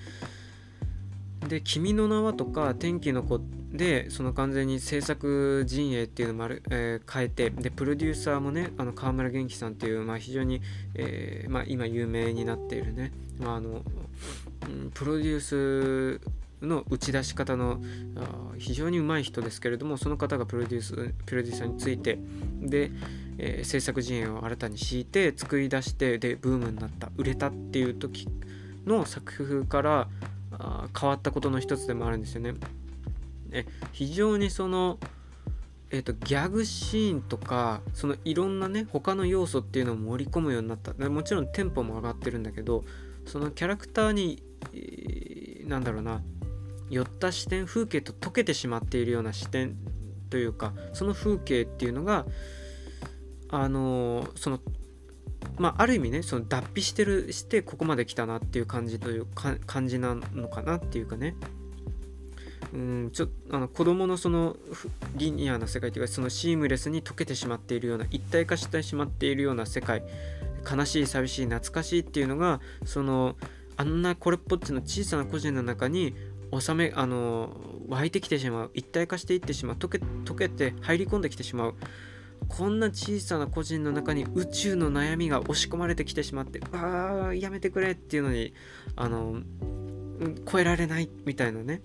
で「君の名は」とか「天気の子」でその完全に制作陣営っていうのもある、えー、変えてでプロデューサーもねあの川村元気さんっていう、まあ、非常に、えーまあ、今有名になっているね、まああの、プロデュースの打ち出し方の非常にうまい人ですけれどもその方がプロデュースプロデューサーについてで、えー、制作陣営を新たに敷いて作り出してでブームになった売れたっていう時の作風からあ変わったことの一つでもあるんですよね。え非常にそのえーと、ギャグシーンとかそのいろんなね他の要素っていうのを盛り込むようになったもちろんテンポも上がってるんだけどそのキャラクターに、えー、なんだろうな寄った視点風景と溶けてしまっているような視点というかその風景っていうのがあのそのまあある意味ねその脱皮してるしてここまで来たなっていう感じというか感じなのかなっていうかね。うんちょあの子供のそのリニアな世界というかそのシームレスに溶けてしまっているような一体化してしまっているような世界悲しい寂しい懐かしいっていうのがそのあんなこれっぽっちの小さな個人の中に収めあの湧いてきてしまう一体化していってしまう溶け溶けて入り込んできてしまう。こんな小さな個人の中に宇宙の悩みが押し込まれてきてしまってああやめてくれっていうのにあの超えられないみたいなね。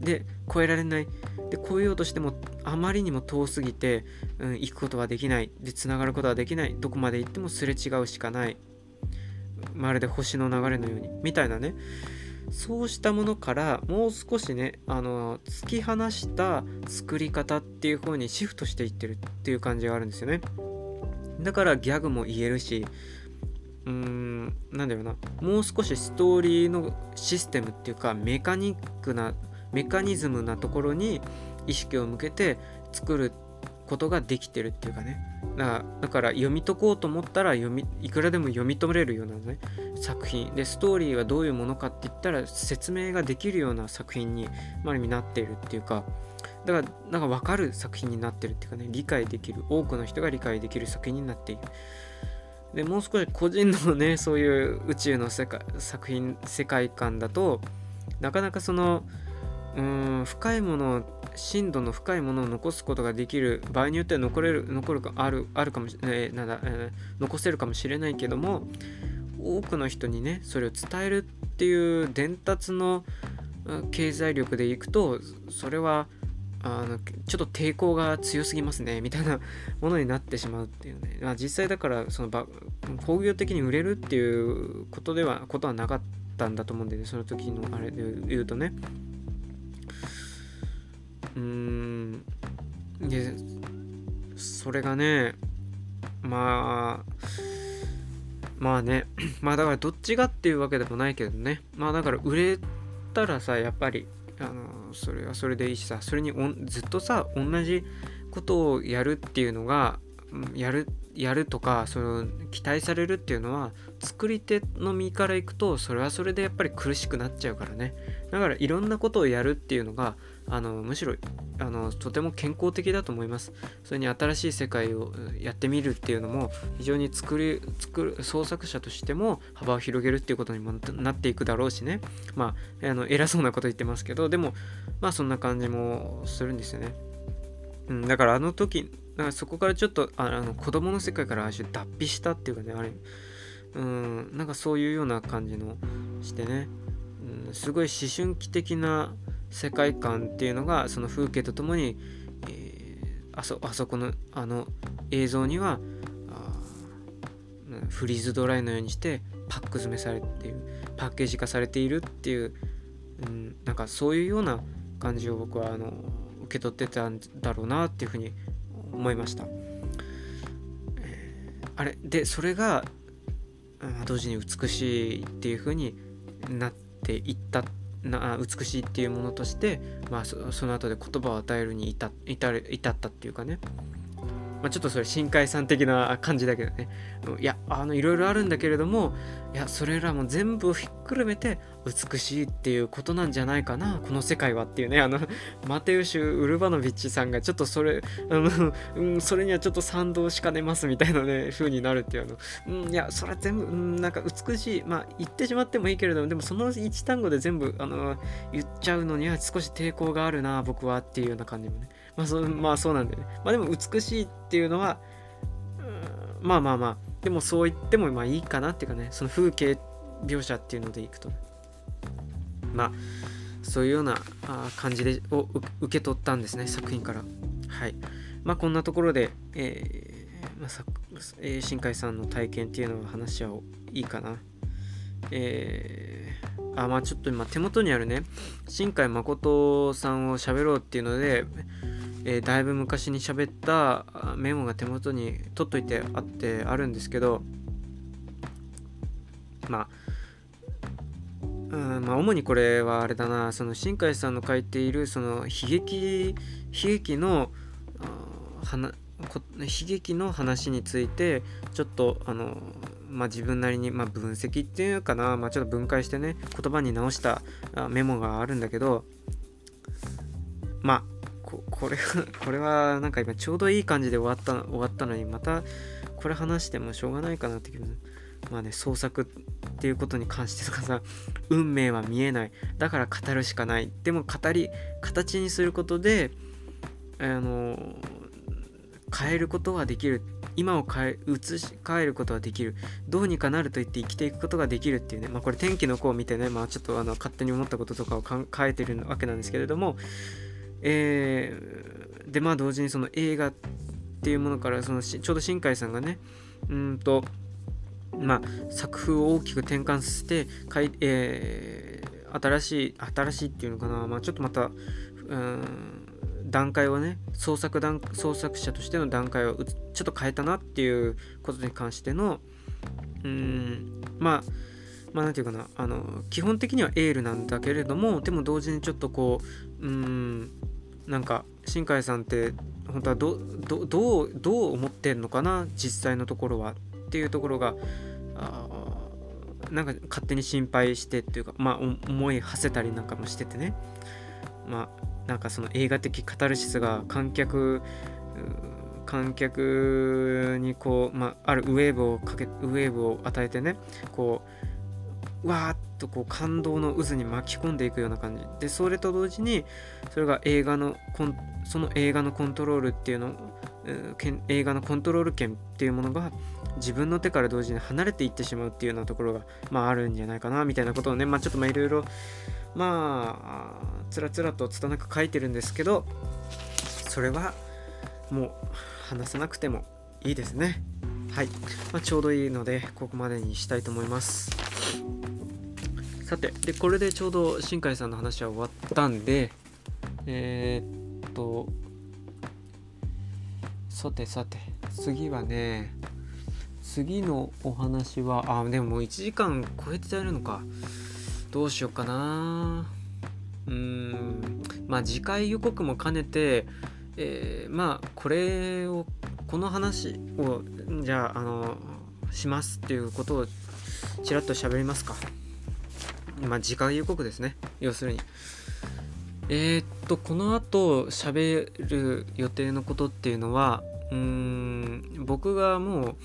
で超えられない。で超えようとしてもあまりにも遠すぎて、うん、行くことはできない。でつながることはできない。どこまで行ってもすれ違うしかない。まるで星の流れのように。みたいなね。そうしたものからもう少しねあの突き放した作り方っていう方にシフトしていってるっていう感じがあるんですよね。だからギャグも言えるしうーんなんだろうな。もう少しストーリーのシステムっていうかメカニックなメカニズムなところに意識を向けて作ることができてるっていうかね。だから読み解こうと思ったら読みいくらでも読み取れるようなね作品。でストーリーはどういうものかって言ったら説明ができるような作品に、まあ、なっているっていうか。だからなんか分かる作品になってるっていうかね。理解できる。多くの人が理解できる作品になっている。でもう少し個人のね *laughs* そういう宇宙の世界作品世界観だとなかなかそのうん深いものを深度の深いものを残すことができる場合によっては残れる残るかあるあるかもしれない、えー、なんだ、えー、残せるかもしれないけども多くの人にねそれを伝えるっていう伝達の経済力でいくとそれはあのちょっと抵抗が強すぎますねみたいなものになってしまうっていうね、まあ、実際だからその工業的に売れるっていうことではことはなかったんだと思うんでねその時のあれで言うとね。うーん。でそれがねまあまあね *clears throat* まあだからどっちがっていうわけでもないけどね。まあだから売れたらさやっぱりあのそれはそれでいいしさそれにずっとさ同じことをやるっていうのがやるやるとかその期待されるっていうのは作り手の身からいくとそれはそれでやっぱり苦しくなっちゃうからね。だからいろんなことをやるっていうのがあのむしろあのとても健康的だと思います。それに新しい世界をやってみるっていうのも非常に作り作る創作者としても幅を広げるっていうことにもなっていくだろうしね。まああの偉そうなこと言ってますけどでもまあそんな感じもするんですよね、うん、だからあの時かそこからちょっとあの子供の世界からあ脱皮したっていうかねあれ。うんなんかそういうような感じのしてね、うん、すごい思春期的な世界観っていうのがその風景とともに、えー、あそあそこのあの映像にはフリーズドライのようにしてパック詰めされているパッケージ化されているっていう、うん、なんかそういうような感じを僕はあの受け取ってたんだろうなっていうふうに思いました。あれでそれが同時に美しいっていう風になっていったな美しいっていうものとして、まあ、そその後で言葉を与えるに至至至ったっていうかね。まあ、ちょっとそれ深海さん的な感じだけどね。いやあのいろいろあるんだけれどもいやそれらも全部ひっくるめて美しいっていうことなんじゃないかなこの世界はっていうねあのマテウシュ・ウルバノビッチさんがちょっとそれ、うん、それにはちょっと賛同しかねますみたいなね風になるっていうの、うん、いやそれは全部、うん、なんか美しいまあ言ってしまってもいいけれどもでもその一単語で全部あの言っちゃうのには少し抵抗があるな僕はっていうような感じもね。まあそまあそうなんだよね。まあでも美しいっていうのは、うんまあまあまあ、でもそう言ってもまあいいかなっていうかね、その風景描写っていうのでいくと、まあそういうような感じでを受け取ったんですね、作品から。はい。まあこんなところで、えーまあさえー、新海さんの体験っていうのを話し合おういいかな。えー、あまあちょっと今手元にあるね新海誠さんを喋ろうっていうのでえー、だいぶ昔に喋ったメモが手元に取っといてあってあるんですけどまあうんまあ、主にこれはあれだなその新海さんの書いているその悲劇悲劇の悲劇の話についてちょっとあの、まあ、自分なりに、まあ、分析っていうかな、まあ、ちょっと分解してね言葉に直したメモがあるんだけどまあここれこれはなんか今ちょうどいい感じで終わった終わったのにまたこれ話してもしょうがないかなって気分。まあね創作っていうことに関してとかさ運命は見えない。だから語るしかない。でも語り形にすることであの変えることはできる。今を変え移し変えることはできる。どうにかなると言って生きていくことができるっていうね。まあこれ天気の子を見てねまあちょっとあの勝手に思ったこととかを考えてるわけなんですけれどもえー、でまあ同時にその映画っていうものからそのちょうど新海さんがねうんとまあ作風を大きく転換させてかい、えー、新しい新しいっていうのかな。まあちょっとまたうん段階をね創作段創作者としての段階をちょっと変えたなっていうことに関してのうんまあまあ何て言うかな。あの基本的にはエールなんだけれどもでも同時にちょっとこううんなんか新海さんって本当はどどどうどう思ってんのかな実際のところはっていうところがあなんか勝手に心配してっていうかまあ思い馳せたりなんかもしててね。まあなんかその映画的カタルシスが観客観客にこう、まあ、あるウェーブをかけウェーブを与えてねこうわーっとこう感動の渦に巻き込んでいくような感じ。でそれと同時にそれが映画のその映画のコントロールっていうの映画のコントロール権っていうものが自分の手から同時に離れていってしまうっていうようなところが、まあ、あるんじゃないかなみたいなことをね、まあ、ちょっとまあいろいろまあつらつらと拙く書いてるんですけどそれはもう話さなくてもいいですね。はい、まあ、ちょうどいいのでここまでにしたいと思います。さてでこれでちょうど新海さんの話は終わったんでえー、っとさてさて次はね次のお話はあでももう1時間超えてちゃえるのか。どうしようかな。うーんまあ次回予告も兼ねてえー、まあこれをこの話をじゃああのしますっていうことをちらっと喋りますか。まあ次回予告ですね。要するに。えー、っとこの後喋る予定のことっていうのはうーん僕がもう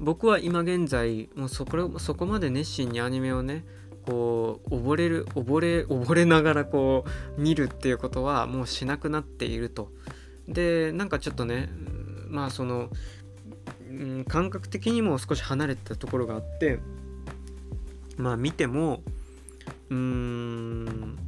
僕は今現在もうそこそこまで熱心にアニメをねこう溺れる溺れ溺れながらこう見るっていうことはもうしなくなっていると。でなんかちょっとねまあその、うん、感覚的にも少し離れてたところがあってまあ見てもうーん。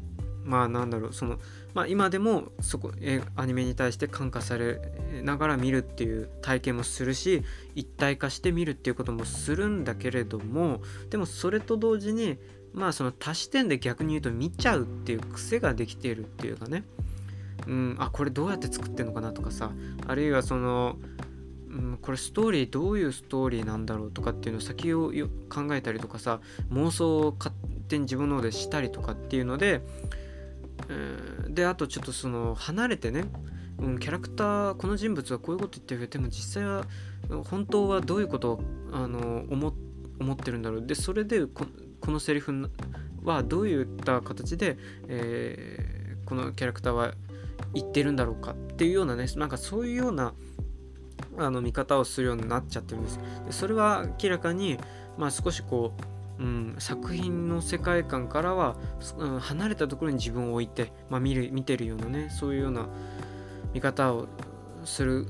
まあなんだろうそのまあ今でもそこえアニメに対して感化されながら見るっていう体験もするし一体化して見るっていうこともするんだけれどもでもそれと同時にまあその多視点で逆に言うと見ちゃうっていう癖ができているっていうかね。うん。あこれどうやって作ってんのかなとかさ。あるいはそのうん、これストーリーどういうストーリーなんだろうとかっていうのを先を考えたりとかさ妄想を勝手に自分の方でしたりとかっていうのでうんであとちょっとその離れてね、うん、キャラクターこの人物はこういうこと言ってるけどでも実際は本当はどういうことをあの思思ってるんだろう。でそれでここのセリフはどういった形で、えー、このキャラクターは言ってるんだろうかっていうようなねなんかそういうようなあの見方をするようになっちゃってるんです。でそれは明らかに、まあ、少しこううん、作品の世界観からは、うん、離れたところに自分を置いて、まあ、見る見てるようなねそういうような見方をする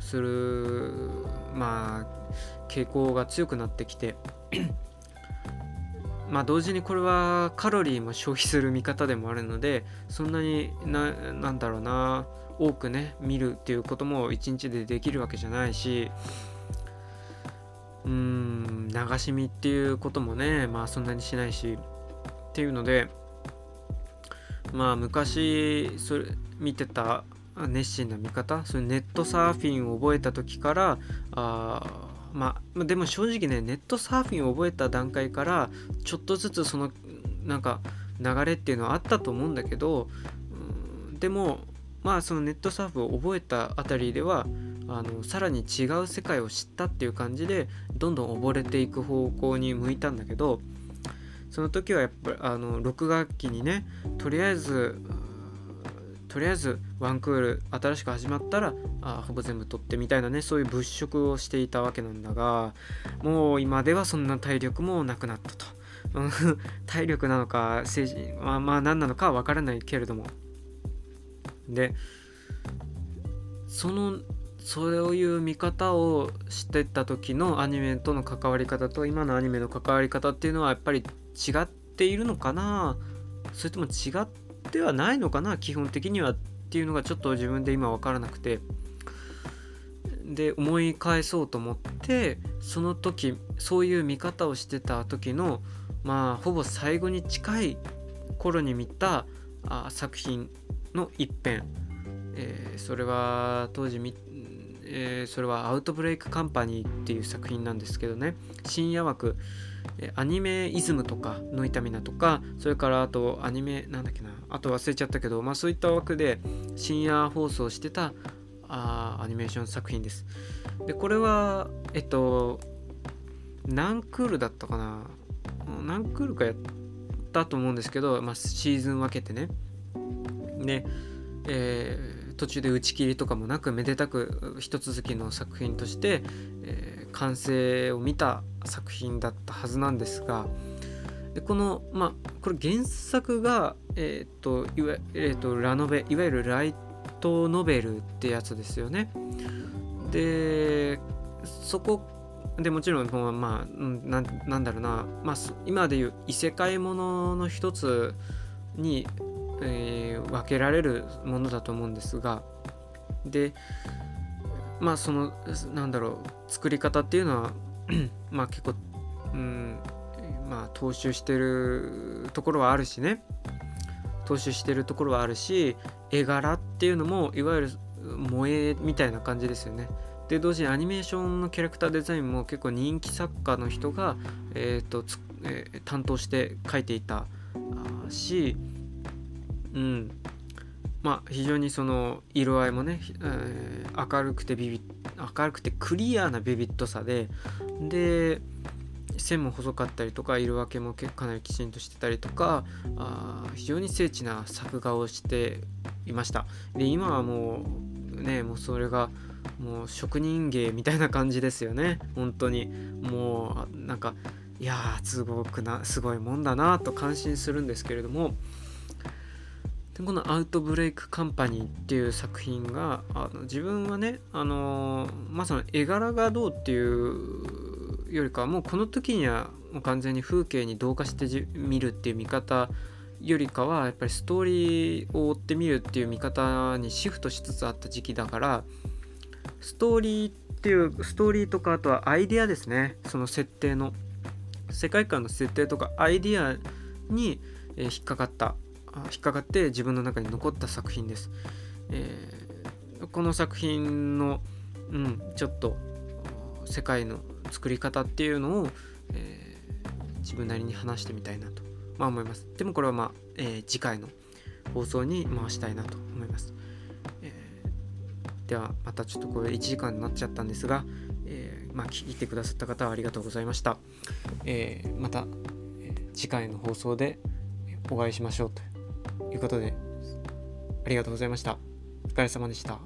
するまあ傾向が強くなってきて *clears throat* まあ同時にこれはカロリーも消費する見方でもあるのでそんなにななんだろうな多くね見るっていうことも一日でできるわけじゃないしうーん流し見っていうこともねまあそんなにしないしっていうのでまあ昔それ見てた熱心な見方それネットサーフィンを覚えた時からあまあでも正直ねネットサーフィンを覚えた段階からちょっとずつそのなんか流れっていうのはあったと思うんだけど、でもまあそのネットサーフを覚えたあたりではあのさらに違う世界を知ったっていう感じでどんどん溺れていく方向に向いたんだけどその時はやっぱりあの6学期にねとりあえずとりあえずワンクール新しく始まったらあほぼ全部取ってみたいなねそういう物色をしていたわけなんだがもう今ではそんな体力もなくなったと。体力なのか政治まあまあ何なのかは分からないけれども。でそのそういう見方をしてた時のアニメとの関わり方と今のアニメの関わり方っていうのはやっぱり違っているのかな？それとも違ってはないのかな？基本的にはっていうのがちょっと自分で今分からなくて。で思い返そうと思ってその時そういう見方をしてた時のまあほぼ最後に近い頃に見たあ作品の一編、えー、それは当時えー、それはアウトブレイクカンパニーっていう作品なんですけどね。深夜枠。アニメイズムとかノイタミナとかそれからあとアニメなんだっけな。あと忘れちゃったけどまあそういった枠で深夜放送してたあアニメーション作品です。でこれはえっと何クールだったかな。何クールかやったと思うんですけど、まあ、シーズン分けてね。で、えー途中で打ち切りとかもなくめでたく一続きの作品として、えー、完成を見た作品だったはずなんですがでこのまあこれ原作がえっ、といわ、えーと、ラノベいわゆるライトノベルってやつですよね。でそこでもちろんまあななんだろうな、まあ、今でいう異世界ものの一つにえー、分けられるものだと思うんですがでまあそのなんだろう作り方っていうのは *clears throat* まあ結構、うんまあ踏襲してるところはあるしね踏襲してるところはあるし絵柄っていうのもいわゆる萌えみたいな感じですよね。で同時にアニメーションのキャラクターデザインも結構人気作家の人が、えーとえー、担当して描いていたし、うん、まあ非常にその色合いもね、えー、明るくてビビ明るくてクリアなビビッドさでで線も細かったりとか色分けもかなりきちんとしてたりとかあ非常に精緻な作画をしていました。で今はもうねもうそれがもう職人芸みたいな感じですよね。本当に。もうなんかいやーすごくなすごいもんだなと感心するんですけれどもでこの「アウトブレイクカンパニー」っていう作品があの自分はねあの、まあその絵柄がどうっていうよりかはもうこの時にはもう完全に風景に同化して見るっていう見方よりかはやっぱりストーリーを追ってみるっていう見方にシフトしつつあった時期だからストーリーっていうストーリーとかあとはアイデアですね。その設定の。世界観の設定とかアイデアに引っかかった。引っかかって自分の中に残った作品です。えー、この作品の、うん、ちょっと世界の作り方っていうのを、えー、自分なりに話してみたいなと、まあ、思います。でもこれはまあ、えー、次回の放送に回したいなと思います。えー、ではまたちょっとこれ1時間になっちゃったんですが、え、まあ、聞いてくださった方はありがとうございました。えまた、次回の放送でお会いしましょうということで、ありがとうございました。お疲れ様でした。